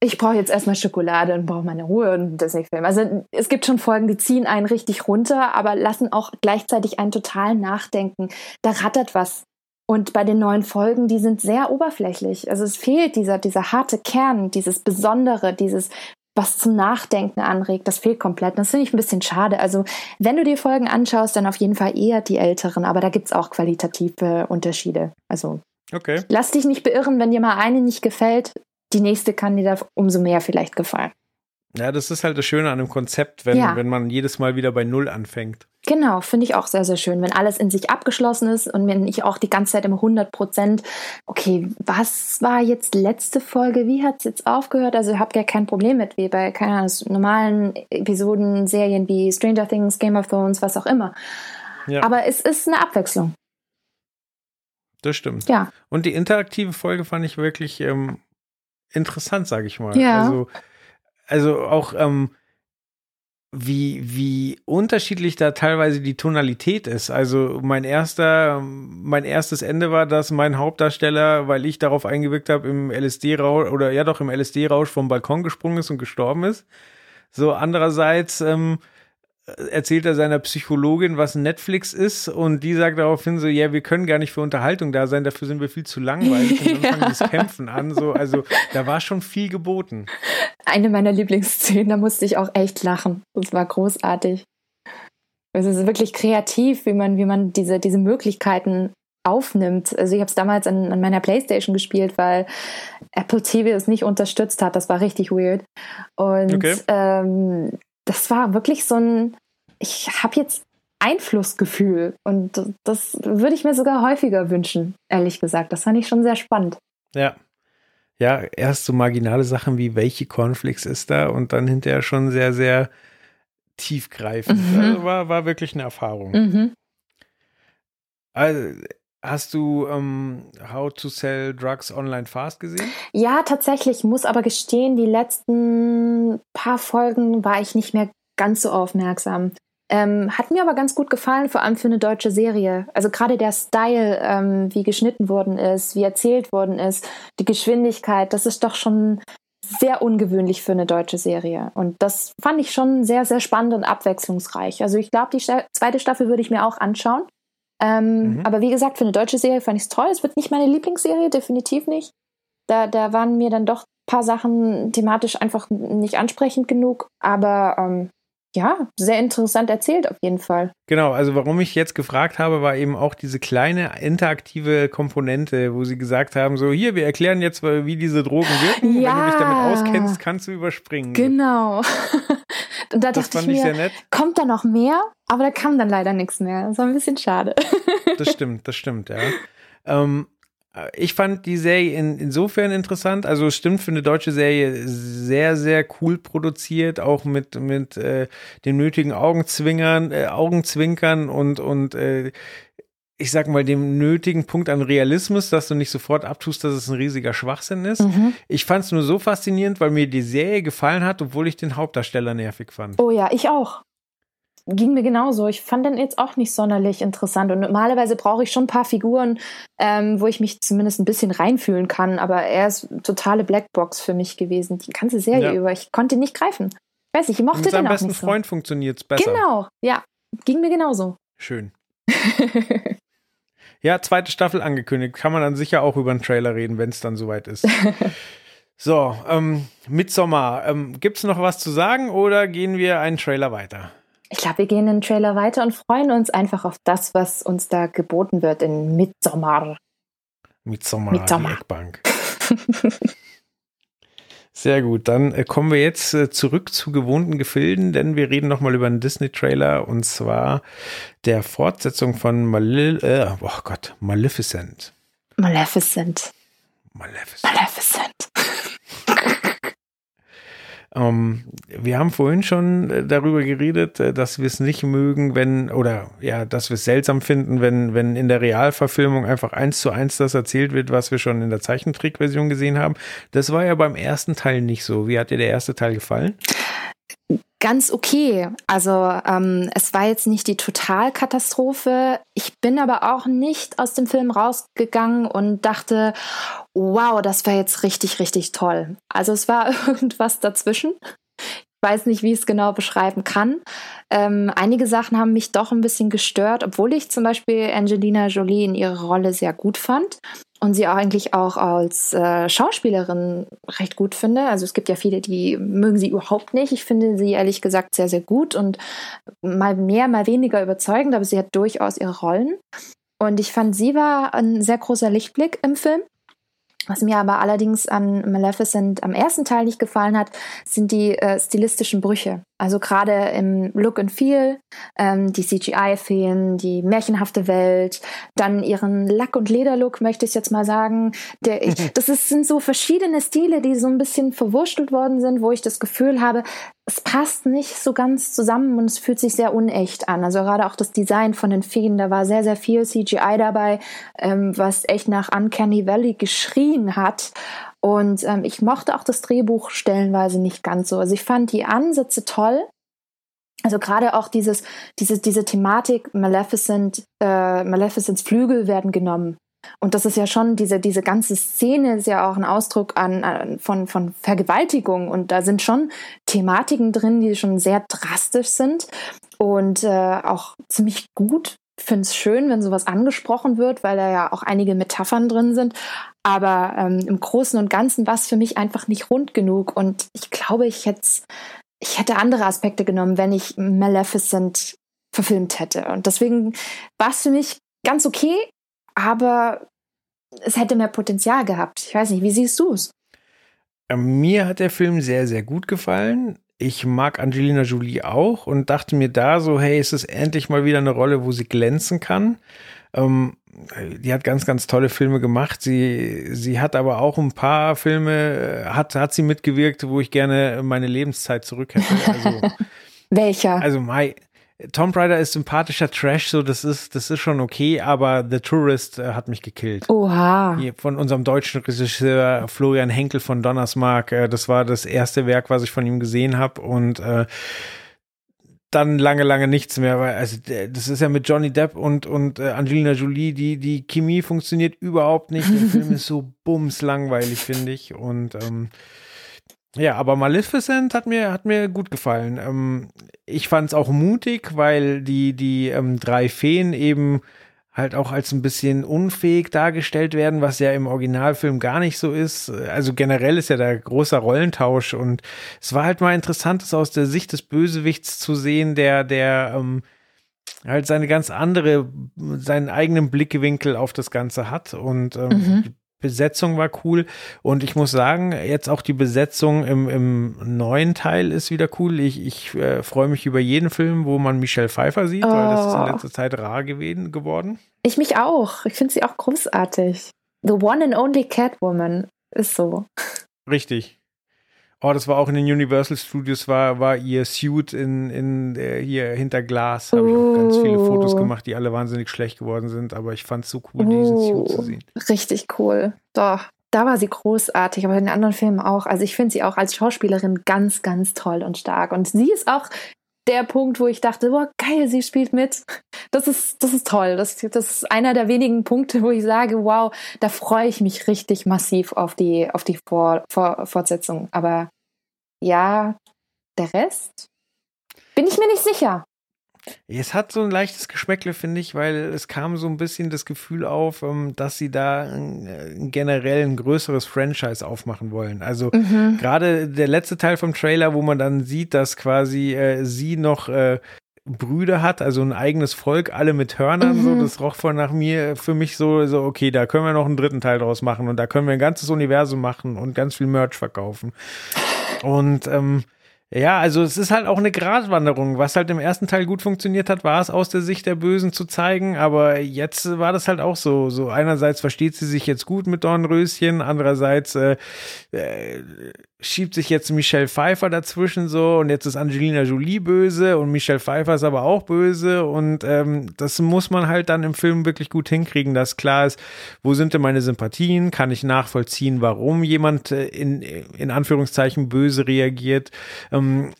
Ich brauche jetzt erstmal Schokolade und brauche meine Ruhe und Disney-Film. Also es gibt schon Folgen, die ziehen einen richtig runter, aber lassen auch gleichzeitig einen total nachdenken. Da rattert was. Und bei den neuen Folgen, die sind sehr oberflächlich. Also es fehlt dieser, dieser harte Kern, dieses Besondere, dieses, was zum Nachdenken anregt. Das fehlt komplett. Das finde ich ein bisschen schade. Also wenn du die Folgen anschaust, dann auf jeden Fall eher die älteren, aber da gibt es auch qualitative Unterschiede. Also Okay. lass dich nicht beirren, wenn dir mal eine nicht gefällt. Die nächste kann dir da umso mehr vielleicht gefallen. Ja, das ist halt das Schöne an dem Konzept, wenn, Ja. wenn man jedes Mal wieder bei Null anfängt. Genau, finde ich auch sehr, sehr schön, wenn alles in sich abgeschlossen ist und wenn ich auch die ganze Zeit im 100 Prozent, okay, was war jetzt letzte Folge, wie hat es jetzt aufgehört? Also ich habe ja kein Problem mit, wie bei keine Ahnung, normalen Episoden, Serien wie Stranger Things, Game of Thrones, was auch immer. Ja, Aber es ist eine Abwechslung. das stimmt. Ja. Und die interaktive Folge fand ich wirklich ähm, interessant, sage ich mal. Ja. Also, also auch ähm, wie, wie unterschiedlich da teilweise die Tonalität ist. Also mein erster, mein erstes Ende war, dass mein Hauptdarsteller, weil ich darauf eingewirkt habe, im LSD-Rausch oder ja doch im LSD-Rausch vom Balkon gesprungen ist und gestorben ist. So andererseits ähm, erzählt er seiner Psychologin, was Netflix ist und die sagt daraufhin so, ja, wir können gar nicht für Unterhaltung da sein, dafür sind wir viel zu langweilig und dann [LAUGHS] fangen das Kämpfen an, so, also da war schon viel geboten. Eine meiner Lieblingsszenen, da musste ich auch echt lachen. Das war großartig. Es ist wirklich kreativ, wie man, wie man diese, diese Möglichkeiten aufnimmt. Also ich habe es damals an, an meiner Playstation gespielt, weil Apple TV es nicht unterstützt hat. Das war richtig weird. Und Okay. ähm, das war wirklich so ein, ich habe jetzt Einflussgefühl und das würde ich mir sogar häufiger wünschen, ehrlich gesagt. Das fand ich schon sehr spannend. Ja. Ja, erst so marginale Sachen wie welche Cornflakes ist da und dann hinterher schon sehr, sehr tiefgreifend. Mhm. Also war, war wirklich eine Erfahrung. Mhm. Also, hast du ähm, How to Sell Drugs Online Fast gesehen? Ja, tatsächlich, muss aber gestehen, die letzten paar Folgen war ich nicht mehr ganz so aufmerksam. Ähm, hat mir aber ganz gut gefallen, vor allem für eine deutsche Serie. Also gerade der Style, ähm, wie geschnitten worden ist, wie erzählt worden ist, die Geschwindigkeit, das ist doch schon sehr ungewöhnlich für eine deutsche Serie. Und das fand ich schon sehr, sehr spannend und abwechslungsreich. Also ich glaube, die zweite Staffel würde ich mir auch anschauen. Ähm, Mhm. Aber wie gesagt, für eine deutsche Serie fand ich es toll. Es wird nicht meine Lieblingsserie, definitiv nicht. Da, da waren mir dann doch ein paar Sachen thematisch einfach nicht ansprechend genug. Aber ähm, ja, sehr interessant erzählt auf jeden Fall. Genau, also warum ich jetzt gefragt habe, war eben auch diese kleine interaktive Komponente, wo sie gesagt haben, so hier, wir erklären jetzt, wie diese Drogen wirken. Ja. Wenn du dich damit auskennst, kannst du überspringen. Genau. [LAUGHS] Und da Das dachte ich ich mir, nett. kommt da noch mehr? Aber da kam dann leider nichts mehr. Das war ein bisschen schade. [LAUGHS] Das stimmt, das stimmt, ja. Ähm, ich fand die Serie in, insofern interessant. Also es stimmt für eine deutsche Serie sehr, sehr cool produziert, auch mit, mit äh, den nötigen Augenzwingern, äh, Augenzwinkern und, und äh, ich sag mal, dem nötigen Punkt an Realismus, dass du nicht sofort abtust, dass es ein riesiger Schwachsinn ist. Mhm. Ich fand es nur so faszinierend, weil mir die Serie gefallen hat, obwohl ich den Hauptdarsteller nervig fand. Oh ja, ich auch. Ging mir genauso. Ich fand den jetzt auch nicht sonderlich interessant. Und normalerweise brauche ich schon ein paar Figuren, ähm, wo ich mich zumindest ein bisschen reinfühlen kann. Aber er ist totale Blackbox für mich gewesen, die ganze Serie Ja. über. Ich konnte ihn nicht greifen. Ich weiß nicht, ich mochte Mit den seinem auch besten nicht so. Freund funktioniert es besser. Genau, ja. Ging mir genauso. Schön. [LAUGHS] Ja, zweite Staffel angekündigt. Kann man dann sicher auch über einen Trailer reden, wenn es dann soweit ist. [LAUGHS] so, ähm, Midsommar. Ähm, Gibt es noch was zu sagen oder gehen wir einen Trailer weiter? Ich glaube, wir gehen den Trailer weiter und freuen uns einfach auf das, was uns da geboten wird in Midsommar. Midsommar, Midsommar. die Eckbank. [LAUGHS] Sehr gut, dann äh, kommen wir jetzt äh, zurück zu gewohnten Gefilden, denn wir reden nochmal über einen Disney-Trailer und zwar der Fortsetzung von Malil äh, oh Gott, Maleficent. Maleficent. Maleficent. Maleficent. Ähm, wir haben vorhin schon äh, darüber geredet, äh, dass wir es nicht mögen, wenn, oder ja, dass wir es seltsam finden, wenn, wenn in der Realverfilmung einfach eins zu eins das erzählt wird, was wir schon in der Zeichentrickversion gesehen haben. Das war ja beim ersten Teil nicht so. Wie hat dir der erste Teil gefallen? Ganz okay. Also ähm, es war jetzt nicht die Totalkatastrophe. Ich bin aber auch nicht aus dem Film rausgegangen und dachte, wow, das war jetzt richtig, richtig toll. Also es war [LAUGHS] irgendwas dazwischen. Ich weiß nicht, wie ich es genau beschreiben kann. Ähm, einige Sachen haben mich doch ein bisschen gestört, obwohl ich zum Beispiel Angelina Jolie in ihrer Rolle sehr gut fand und sie auch eigentlich auch als äh, Schauspielerin recht gut finde. Also es gibt ja viele, die mögen sie überhaupt nicht. Ich finde sie ehrlich gesagt sehr, sehr gut und mal mehr, mal weniger überzeugend, aber sie hat durchaus ihre Rollen. Und ich fand, sie war ein sehr großer Lichtblick im Film. Was mir aber allerdings an Maleficent am ersten Teil nicht gefallen hat, sind die äh, stilistischen Brüche. Also gerade im Look and Feel, ähm, die CGI fehlen, die märchenhafte Welt, dann ihren Lack- und Lederlook, möchte ich jetzt mal sagen. Der, ich, das ist, sind so verschiedene Stile, die so ein bisschen verwurstelt worden sind, wo ich das Gefühl habe, es passt nicht so ganz zusammen und es fühlt sich sehr unecht an. Also gerade auch das Design von den Feen, da war sehr, sehr viel CGI dabei, ähm, was echt nach Uncanny Valley geschrien hat. Und ähm, ich mochte auch das Drehbuch stellenweise nicht ganz so. Also ich fand die Ansätze toll. Also gerade auch dieses, diese, diese Thematik Maleficent, äh, Maleficents Flügel werden genommen. Und das ist ja schon, diese, diese ganze Szene ist ja auch ein Ausdruck an, an, von, von Vergewaltigung. Und da sind schon Thematiken drin, die schon sehr drastisch sind und äh, auch ziemlich gut. Finde es schön, wenn sowas angesprochen wird, weil da ja auch einige Metaphern drin sind. Aber ähm, im Großen und Ganzen war es für mich einfach nicht rund genug. Und ich glaube, ich hätte, ich hätte andere Aspekte genommen, wenn ich Maleficent verfilmt hätte. Und deswegen war es für mich ganz okay, aber es hätte mehr Potenzial gehabt. Ich weiß nicht, wie siehst du es? Ähm, mir hat der Film sehr, sehr gut gefallen. Ich mag Angelina Jolie auch und dachte mir da so, hey, es ist endlich mal wieder eine Rolle, wo sie glänzen kann. Ähm, die hat ganz, ganz tolle Filme gemacht. Sie, sie hat aber auch ein paar Filme, äh, hat, hat sie mitgewirkt, wo ich gerne meine Lebenszeit zurück hätte. Also, [LAUGHS] Welcher? Also, Mai, Tom Raider ist sympathischer Trash, so das ist, das ist schon okay, aber The Tourist äh, hat mich gekillt. Oha. Hier von unserem deutschen Regisseur Florian Henkel von Donnersmark. Äh, das war das erste Werk, was ich von ihm gesehen habe und äh, dann lange, lange nichts mehr, weil also das ist ja mit Johnny Depp und und äh, Angelina Jolie, die die Chemie funktioniert überhaupt nicht. Der Film [LAUGHS] ist so bums langweilig, finde ich und ähm, ja, aber Maleficent hat mir, hat mir gut gefallen. Ähm, ich fand es auch mutig, weil die, die ähm, drei Feen eben halt auch als ein bisschen unfähig dargestellt werden, was ja im Originalfilm gar nicht so ist. Also generell ist ja da großer Rollentausch und es war halt mal interessant, das aus der Sicht des Bösewichts zu sehen, der, der ähm, halt seine ganz andere, seinen eigenen Blickwinkel auf das Ganze hat und ähm, mhm. Besetzung war cool und ich muss sagen, jetzt auch die Besetzung im, im neuen Teil ist wieder cool. Ich, ich äh, freue mich über jeden Film, wo man Michelle Pfeiffer sieht, oh. weil das ist in oh. letzter Zeit rar gewesen, geworden. Ich mich auch. Ich finde sie auch großartig. The one and only Catwoman ist so. Richtig. Oh, das war auch in den Universal Studios, war, war ihr Suit in, in äh, hier hinter Glas. Habe ich auch ganz viele Fotos oh. gemacht, die alle wahnsinnig schlecht geworden sind, aber ich fand es so cool, diesen Suit zu sehen. Richtig cool. Doch. Da war sie großartig, aber in den anderen Filmen auch. Also ich finde sie auch als Schauspielerin ganz, ganz toll und stark. Und sie ist auch der Punkt, wo ich dachte, boah, geil, sie spielt mit. Das ist, das ist toll. Das, das ist einer der wenigen Punkte, wo ich sage, wow, da freue ich mich richtig massiv auf die, auf die Vor, Vor, Fortsetzung. Aber ja, der Rest bin ich mir nicht sicher. Es hat so ein leichtes Geschmäckle, finde ich, weil es kam so ein bisschen das Gefühl auf, ähm, dass sie da ein, generell ein größeres Franchise aufmachen wollen. Also mhm. gerade der letzte Teil vom Trailer, wo man dann sieht, dass quasi äh, sie noch äh, Brüder hat, also ein eigenes Volk, alle mit Hörnern, mhm. so, das roch von nach mir für mich so, so, okay, da können wir noch einen dritten Teil draus machen und da können wir ein ganzes Universum machen und ganz viel Merch verkaufen. Und ähm, ja, also es ist halt auch eine Gratwanderung. Was halt im ersten Teil gut funktioniert hat, war es aus der Sicht der Bösen zu zeigen, aber jetzt war das halt auch so. So einerseits versteht sie sich jetzt gut mit Dornröschen, andererseits äh, äh, schiebt sich jetzt Michelle Pfeiffer dazwischen so und jetzt ist Angelina Jolie böse und Michelle Pfeiffer ist aber auch böse und ähm, das muss man halt dann im Film wirklich gut hinkriegen, dass klar ist, wo sind denn meine Sympathien, kann ich nachvollziehen, warum jemand äh, in, in Anführungszeichen böse reagiert. Ähm,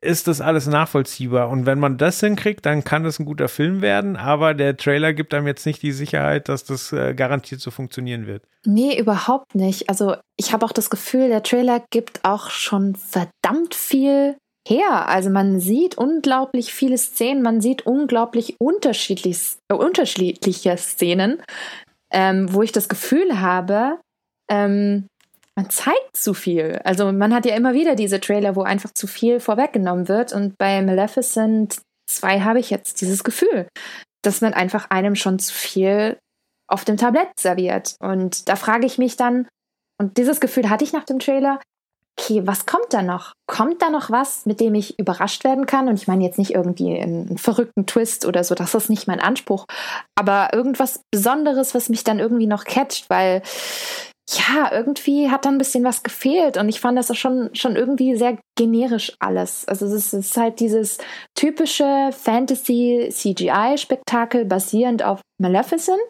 ist das alles nachvollziehbar. Und wenn man das hinkriegt, dann kann das ein guter Film werden, aber der Trailer gibt einem jetzt nicht die Sicherheit, dass das äh, garantiert so funktionieren wird. Nee, überhaupt nicht. Also ich habe auch das Gefühl, der Trailer gibt auch schon verdammt viel her. Also man sieht unglaublich viele Szenen, man sieht unglaublich unterschiedlich, äh, unterschiedliche Szenen, ähm, wo ich das Gefühl habe, ähm, man zeigt zu viel. Also man hat ja immer wieder diese Trailer, wo einfach zu viel vorweggenommen wird. Und bei Maleficent 2 habe ich jetzt dieses Gefühl, dass man einfach einem schon zu viel auf dem Tablett serviert. Und da frage ich mich dann, und dieses Gefühl hatte ich nach dem Trailer, okay, was kommt da noch? Kommt da noch was, mit dem ich überrascht werden kann? Und ich meine jetzt nicht irgendwie einen, verrückten Twist oder so, das ist nicht mein Anspruch, aber irgendwas Besonderes, was mich dann irgendwie noch catcht, weil ja, irgendwie hat da ein bisschen was gefehlt und ich fand das schon, schon irgendwie sehr generisch alles. Also es ist, halt dieses typische Fantasy-CGI-Spektakel basierend auf Maleficent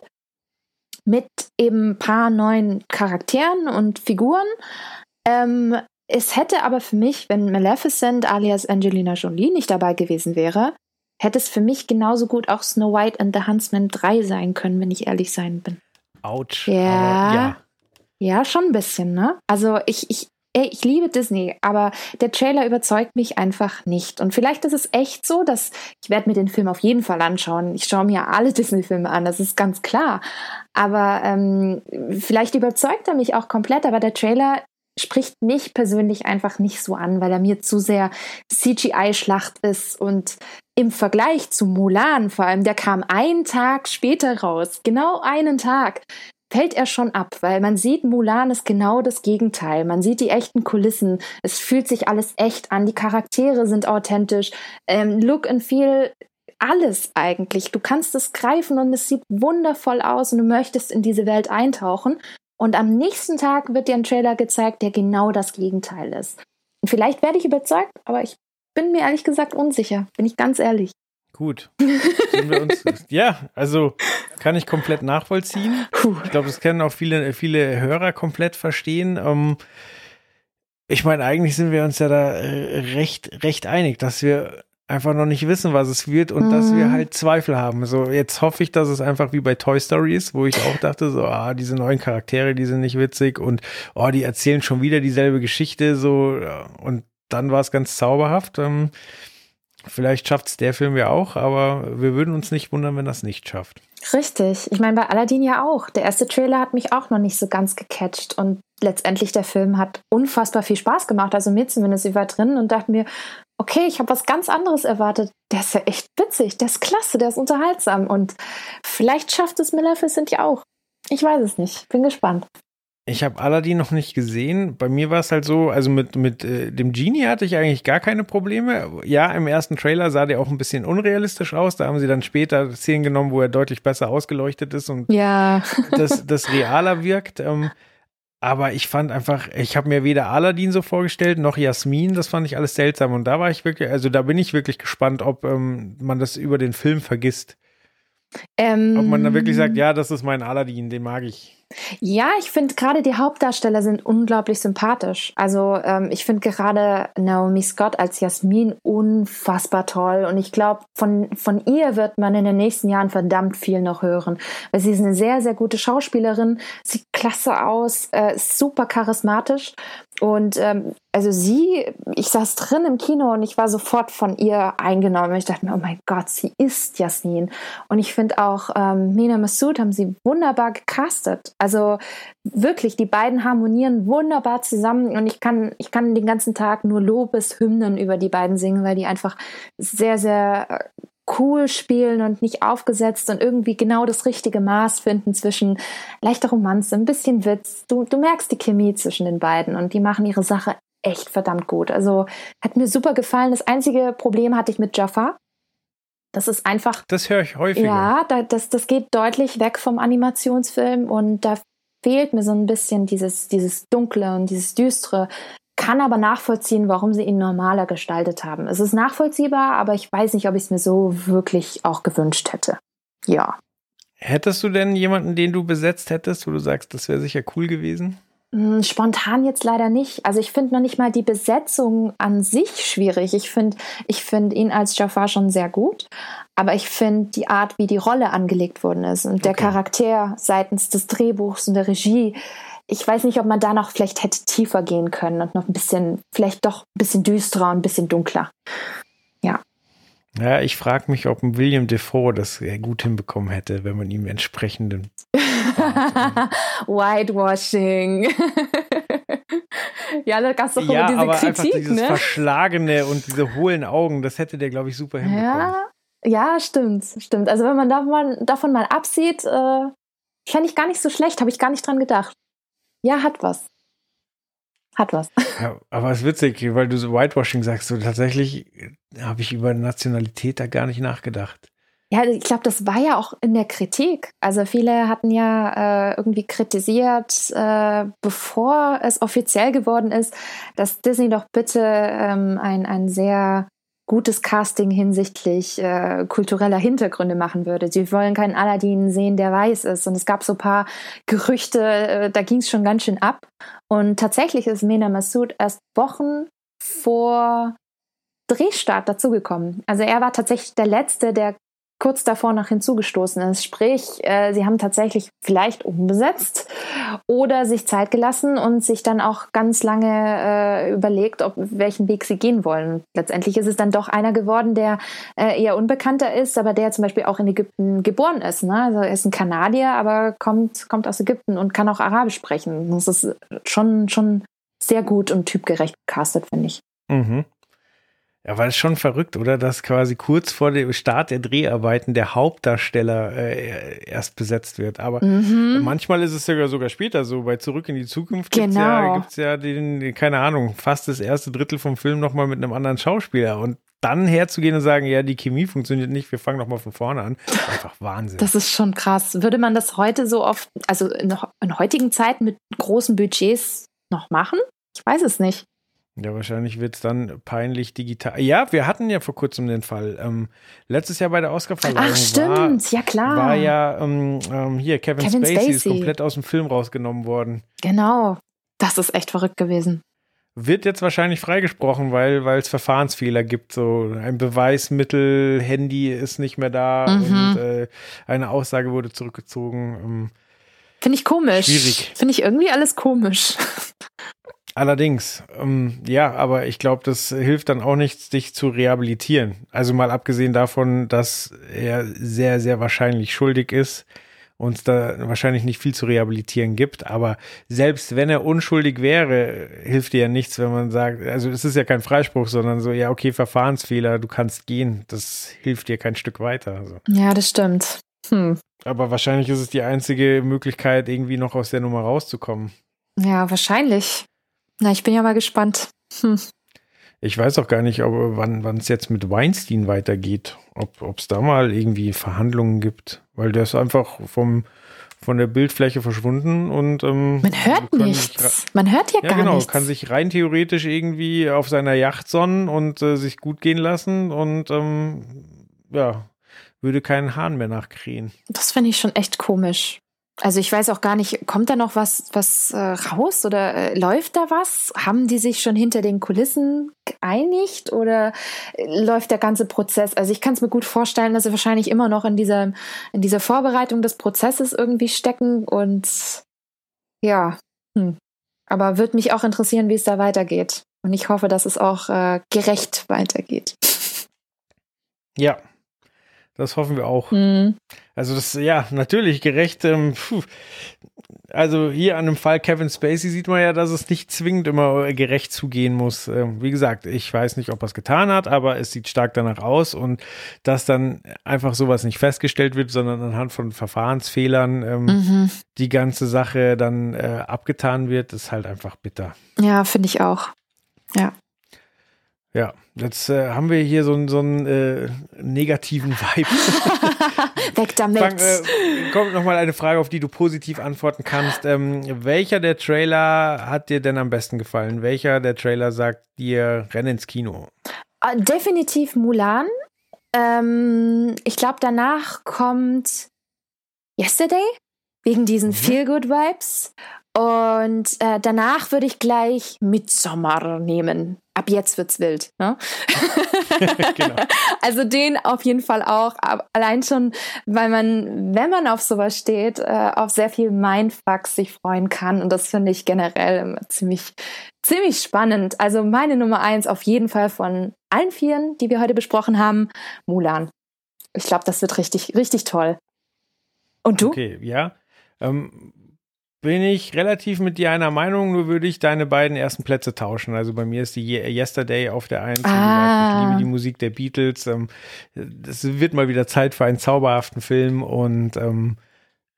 mit eben ein paar neuen Charakteren und Figuren. Ähm, es hätte aber für mich, wenn Maleficent alias Angelina Jolie nicht dabei gewesen wäre, hätte es für mich genauso gut auch Snow White and the Huntsman 3 sein können, wenn ich ehrlich sein bin. Autsch. Ja. ja. Ja, schon ein bisschen, ne? Also ich, ich, ey, ich liebe Disney, aber der Trailer überzeugt mich einfach nicht. Und vielleicht ist es echt so, dass ich werde mir den Film auf jeden Fall anschauen. Ich schaue mir alle [LAUGHS] Disney-Filme an, das ist ganz klar. Aber ähm, vielleicht überzeugt er mich auch komplett, aber der Trailer spricht mich persönlich einfach nicht so an, weil er mir zu sehr CGI-Schlacht ist und im Vergleich zu Mulan vor allem, der kam einen Tag später raus, genau einen Tag fällt er schon ab, weil man sieht, Mulan ist genau das Gegenteil. Man sieht die echten Kulissen. Es fühlt sich alles echt an. Die Charaktere sind authentisch. Ähm, Look and Feel, alles eigentlich. Du kannst es greifen und es sieht wundervoll aus und du möchtest in diese Welt eintauchen. Und am nächsten Tag wird dir ein Trailer gezeigt, der genau das Gegenteil ist. Und vielleicht werde ich überzeugt, aber ich bin mir ehrlich gesagt unsicher. Bin ich ganz ehrlich. Gut. Uns, [LAUGHS] ja, also kann ich komplett nachvollziehen. Ich glaube, das können auch viele, viele Hörer komplett verstehen. Ähm, ich meine, eigentlich sind wir uns ja da äh, recht, recht einig, dass wir einfach noch nicht wissen, was es wird und mhm. dass wir mhm. halt Zweifel haben. So, jetzt hoffe ich, dass es einfach wie bei Toy Story ist, wo ich auch dachte, so, ah, diese neuen Charaktere, die sind nicht witzig und oh, die erzählen schon wieder dieselbe Geschichte, so, und dann war es ganz zauberhaft. Ähm, Vielleicht schafft es der Film ja auch, aber wir würden uns nicht wundern, wenn das nicht schafft. Richtig. Ich meine, bei Aladdin ja auch. Der erste Trailer hat mich auch noch nicht so ganz gecatcht und letztendlich der Film hat unfassbar viel Spaß gemacht. Also mir zumindest. Ich war drin und dachte mir, okay, ich habe was ganz anderes erwartet. Der ist ja echt witzig, der ist klasse, der ist unterhaltsam und vielleicht schafft es Maleficent ja auch. Ich weiß es nicht. Bin gespannt. Ich habe Aladdin noch nicht gesehen. Bei mir war es halt so, also mit, mit äh, dem Genie hatte ich eigentlich gar keine Probleme. Ja, im ersten Trailer sah der auch ein bisschen unrealistisch aus. Da haben sie dann später Szenen genommen, wo er deutlich besser ausgeleuchtet ist und ja. [LAUGHS] das, das realer wirkt. Ähm, aber ich fand einfach, ich habe mir weder Aladdin so vorgestellt, noch Jasmin. Das fand ich alles seltsam. Und da war ich wirklich, also da bin ich wirklich gespannt, ob ähm, man das über den Film vergisst. Ähm, ob man dann wirklich sagt, ja, das ist mein Aladdin, den mag ich. Ja, ich finde gerade die Hauptdarsteller sind unglaublich sympathisch. Also ähm, ich finde gerade Naomi Scott als Jasmin unfassbar toll. Und ich glaube, von, von ihr wird man in den nächsten Jahren verdammt viel noch hören, weil sie ist eine sehr, sehr gute Schauspielerin, sieht klasse aus, äh, super charismatisch und ähm, also sie, ich saß drin im Kino und ich war sofort von ihr eingenommen. Ich dachte mir, oh mein Gott, sie ist Jasmin. Und ich finde auch, ähm, Mina Massoud haben sie wunderbar gecastet. Also wirklich, die beiden harmonieren wunderbar zusammen und ich kann, ich kann den ganzen Tag nur Lobeshymnen über die beiden singen, weil die einfach sehr, sehr cool spielen und nicht aufgesetzt und irgendwie genau das richtige Maß finden zwischen leichter Romanze, ein bisschen Witz. Du, du merkst die Chemie zwischen den beiden und die machen ihre Sache echt verdammt gut. Also hat mir super gefallen. Das einzige Problem hatte ich mit Jaffa. Das ist einfach. Das höre ich häufig. Ja, da, das, das geht deutlich weg vom Animationsfilm und da fehlt mir so ein bisschen dieses, dieses Dunkle und dieses Düstere kann aber nachvollziehen, warum sie ihn normaler gestaltet haben. Es ist nachvollziehbar, aber ich weiß nicht, ob ich es mir so wirklich auch gewünscht hätte. Ja. Hättest du denn jemanden, den du besetzt hättest, wo du sagst, das wäre sicher cool gewesen? Hm, spontan jetzt leider nicht. Also ich finde noch nicht mal die Besetzung an sich schwierig. Ich finde ich find ihn als Jafar schon sehr gut. Aber ich finde die Art, wie die Rolle angelegt worden ist und der Charakter seitens des Drehbuchs und der Regie, ich weiß nicht, ob man da noch vielleicht hätte tiefer gehen können und noch ein bisschen, vielleicht doch ein bisschen düsterer und ein bisschen dunkler. Ja. Ja, ich frage mich, ob ein William Defoe das gut hinbekommen hätte, wenn man ihm entsprechenden [LAUGHS] Whitewashing. [LAUGHS] ja, da gab es doch ja, immer diese aber Kritik, einfach dieses ne? Verschlagene und diese hohlen Augen, das hätte der, glaube ich, super hinbekommen. Ja, ja, stimmt, stimmt. Also wenn man davon, davon mal absieht, äh, fände ich gar nicht so schlecht, habe ich gar nicht dran gedacht. Ja, hat was. Hat was. [LAUGHS] Ja, aber es ist witzig, weil du so Whitewashing sagst, so tatsächlich habe ich über Nationalität da gar nicht nachgedacht. Ja, ich glaube, das war ja auch in der Kritik. Also viele hatten ja äh, irgendwie kritisiert, äh, bevor es offiziell geworden ist, dass Disney doch bitte ähm, ein, ein sehr gutes Casting hinsichtlich äh, kultureller Hintergründe machen würde. Sie wollen keinen Aladdin sehen, der weiß ist. Und es gab so ein paar Gerüchte, äh, da ging es schon ganz schön ab. Und tatsächlich ist Mena Massoud erst Wochen vor Drehstart dazugekommen. Also er war tatsächlich der Letzte, der kurz davor noch hinzugestoßen ist. Sprich, äh, sie haben tatsächlich vielleicht umbesetzt oder sich Zeit gelassen und sich dann auch ganz lange äh, überlegt, ob welchen Weg sie gehen wollen. Letztendlich ist es dann doch einer geworden, der äh, eher unbekannter ist, aber der zum Beispiel auch in Ägypten geboren ist. Ne? Also er ist ein Kanadier, aber kommt, kommt aus Ägypten und kann auch Arabisch sprechen. Das ist schon, schon sehr gut und typgerecht gecastet, finde ich. Mhm. Ja, weil es schon verrückt, oder? Dass quasi kurz vor dem Start der Dreharbeiten der Hauptdarsteller äh, erst besetzt wird. Aber Mhm. manchmal ist es ja sogar später so. Bei Zurück in die Zukunft Genau. gibt's ja, gibt's ja den, keine Ahnung, fast das erste Drittel vom Film nochmal mit einem anderen Schauspieler. Und dann herzugehen und sagen, ja, die Chemie funktioniert nicht, wir fangen nochmal von vorne an. Einfach Wahnsinn. Das ist schon krass. Würde man das heute so oft, also in, in heutigen Zeiten mit großen Budgets noch machen? Ich weiß es nicht. Ja, wahrscheinlich wird's dann peinlich digital. Ja, wir hatten ja vor kurzem den Fall. Ähm, letztes Jahr bei der Oscarverleihung Ach, stimmt. ja, klar. war, war ja ähm, ähm, hier Kevin, Kevin Spacey, ist Spacey. komplett aus dem Film rausgenommen worden. Genau. Das ist echt verrückt gewesen. Wird jetzt wahrscheinlich freigesprochen, weil weil es Verfahrensfehler gibt. So ein Beweismittel, Handy ist nicht mehr da Mhm. und äh, eine Aussage wurde zurückgezogen. Ähm, Finde ich komisch. Schwierig. Finde ich irgendwie alles komisch. Allerdings, ähm, ja, aber ich glaube, das hilft dann auch nichts, dich zu rehabilitieren. Also mal abgesehen davon, dass er sehr, sehr wahrscheinlich schuldig ist und es da wahrscheinlich nicht viel zu rehabilitieren gibt. Aber selbst wenn er unschuldig wäre, hilft dir ja nichts, wenn man sagt, also es ist ja kein Freispruch, sondern so, ja, okay, Verfahrensfehler, du kannst gehen. Das hilft dir kein Stück weiter. Also. Ja, das stimmt. Hm. Aber wahrscheinlich ist es die einzige Möglichkeit, irgendwie noch aus der Nummer rauszukommen. Ja, wahrscheinlich. Na, ich bin ja mal gespannt. Hm. Ich weiß auch gar nicht, ob, wann es jetzt mit Weinstein weitergeht. Ob es da mal irgendwie Verhandlungen gibt. Weil der ist einfach vom, von der Bildfläche verschwunden und ähm, Man hört nichts. Man hört ja, Ja, gar genau, nichts. kann sich rein theoretisch irgendwie auf seiner Yacht sonnen und äh, sich gut gehen lassen und ähm, ja, würde keinen Hahn mehr nachkrähen. das finde ich schon echt komisch. Also ich weiß auch gar nicht, kommt da noch was, was äh, raus oder äh, läuft da was? Haben die sich schon hinter den Kulissen geeinigt oder äh, läuft der ganze Prozess? Also ich kann es mir gut vorstellen, dass sie wahrscheinlich immer noch in dieser, in dieser Vorbereitung des Prozesses irgendwie stecken und ja, hm. aber würde mich auch interessieren, wie es da weitergeht. Und ich hoffe, dass es auch äh, gerecht weitergeht. Ja, das hoffen wir auch. Mhm. Also das, ja, natürlich gerecht. Ähm, also hier an dem Fall Kevin Spacey sieht man ja, dass es nicht zwingend immer gerecht zugehen muss. Ähm, wie gesagt, ich weiß nicht, ob er es getan hat, aber es sieht stark danach aus und dass dann einfach sowas nicht festgestellt wird, sondern anhand von Verfahrensfehlern ähm, mhm. die ganze Sache dann äh, abgetan wird, ist halt einfach bitter. Ja, finde ich auch. Ja. Ja, jetzt äh, haben wir hier so, so einen äh, negativen Vibe. [LAUGHS] Weg damit. Fang, äh, kommt nochmal eine Frage, auf die du positiv antworten kannst. Ähm, welcher der Trailer hat dir denn am besten gefallen? Welcher der Trailer sagt dir, renn ins Kino? Uh, definitiv Mulan. Ähm, ich glaube, danach kommt Yesterday, wegen diesen mhm. Feel-Good-Vibes. Und äh, danach würde ich gleich Midsommar nehmen. Ab jetzt wird's wild. Ne? [LAUGHS] genau. [LAUGHS] Also den auf jeden Fall auch. Allein schon, weil man, wenn man auf sowas steht, äh, auf sehr viel Mindfucks sich freuen kann. Und das finde ich generell immer ziemlich, ziemlich spannend. Also meine Nummer eins auf jeden Fall von allen vieren, die wir heute besprochen haben, Mulan. Ich glaube, das wird richtig, richtig toll. Und du? Okay, ja. Ähm, bin ich relativ mit dir einer Meinung, nur würde ich deine beiden ersten Plätze tauschen. Also bei mir ist die Yesterday auf der Eins. Ah. Ich liebe die Musik der Beatles. Ähm, es wird mal wieder Zeit für einen zauberhaften Film und ähm,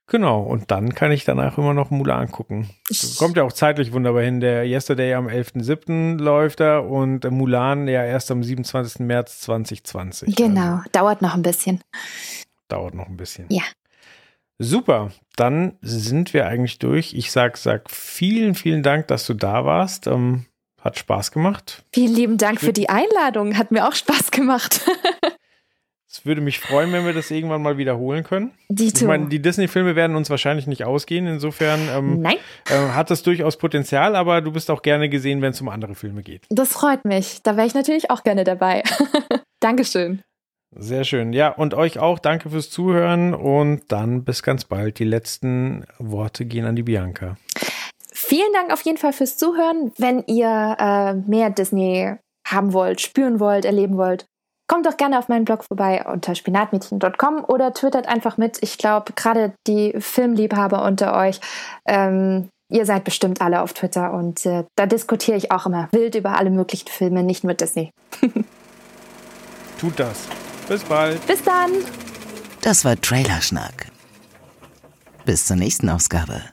genau, und dann kann ich danach immer noch Mulan gucken. Kommt ja auch zeitlich wunderbar hin. Der Yesterday am 11.07. läuft er und Mulan ja erst am 27. März 2020. Genau, also, dauert noch ein bisschen. Dauert noch ein bisschen. Ja. Super, dann sind wir eigentlich durch. Ich sag, sag vielen, vielen Dank, dass du da warst. Ähm, hat Spaß gemacht. Vielen lieben Dank für die Einladung. Hat mir auch Spaß gemacht. [LAUGHS] Es würde mich freuen, wenn wir das irgendwann mal wiederholen können. Dito. Ich meine, die Disney-Filme werden uns wahrscheinlich nicht ausgehen. Insofern ähm, Nein. Äh, hat das durchaus Potenzial, aber du bist auch gerne gesehen, wenn es um andere Filme geht. Das freut mich. Da wäre ich natürlich auch gerne dabei. [LAUGHS] Dankeschön. Sehr schön. Ja, und euch auch danke fürs Zuhören und dann bis ganz bald. Die letzten Worte gehen an die Bianca. Vielen Dank auf jeden Fall fürs Zuhören. Wenn ihr äh, mehr Disney haben wollt, spüren wollt, erleben wollt, kommt doch gerne auf meinen Blog vorbei unter spinatmädchen.com oder twittert einfach mit. Ich glaube, gerade die Filmliebhaber unter euch, ähm, ihr seid bestimmt alle auf Twitter und äh, da diskutiere ich auch immer wild über alle möglichen Filme, nicht nur Disney. [LAUGHS] Tut das. Bis bald. Bis dann. Das war Trailerschnack. Bis zur nächsten Ausgabe.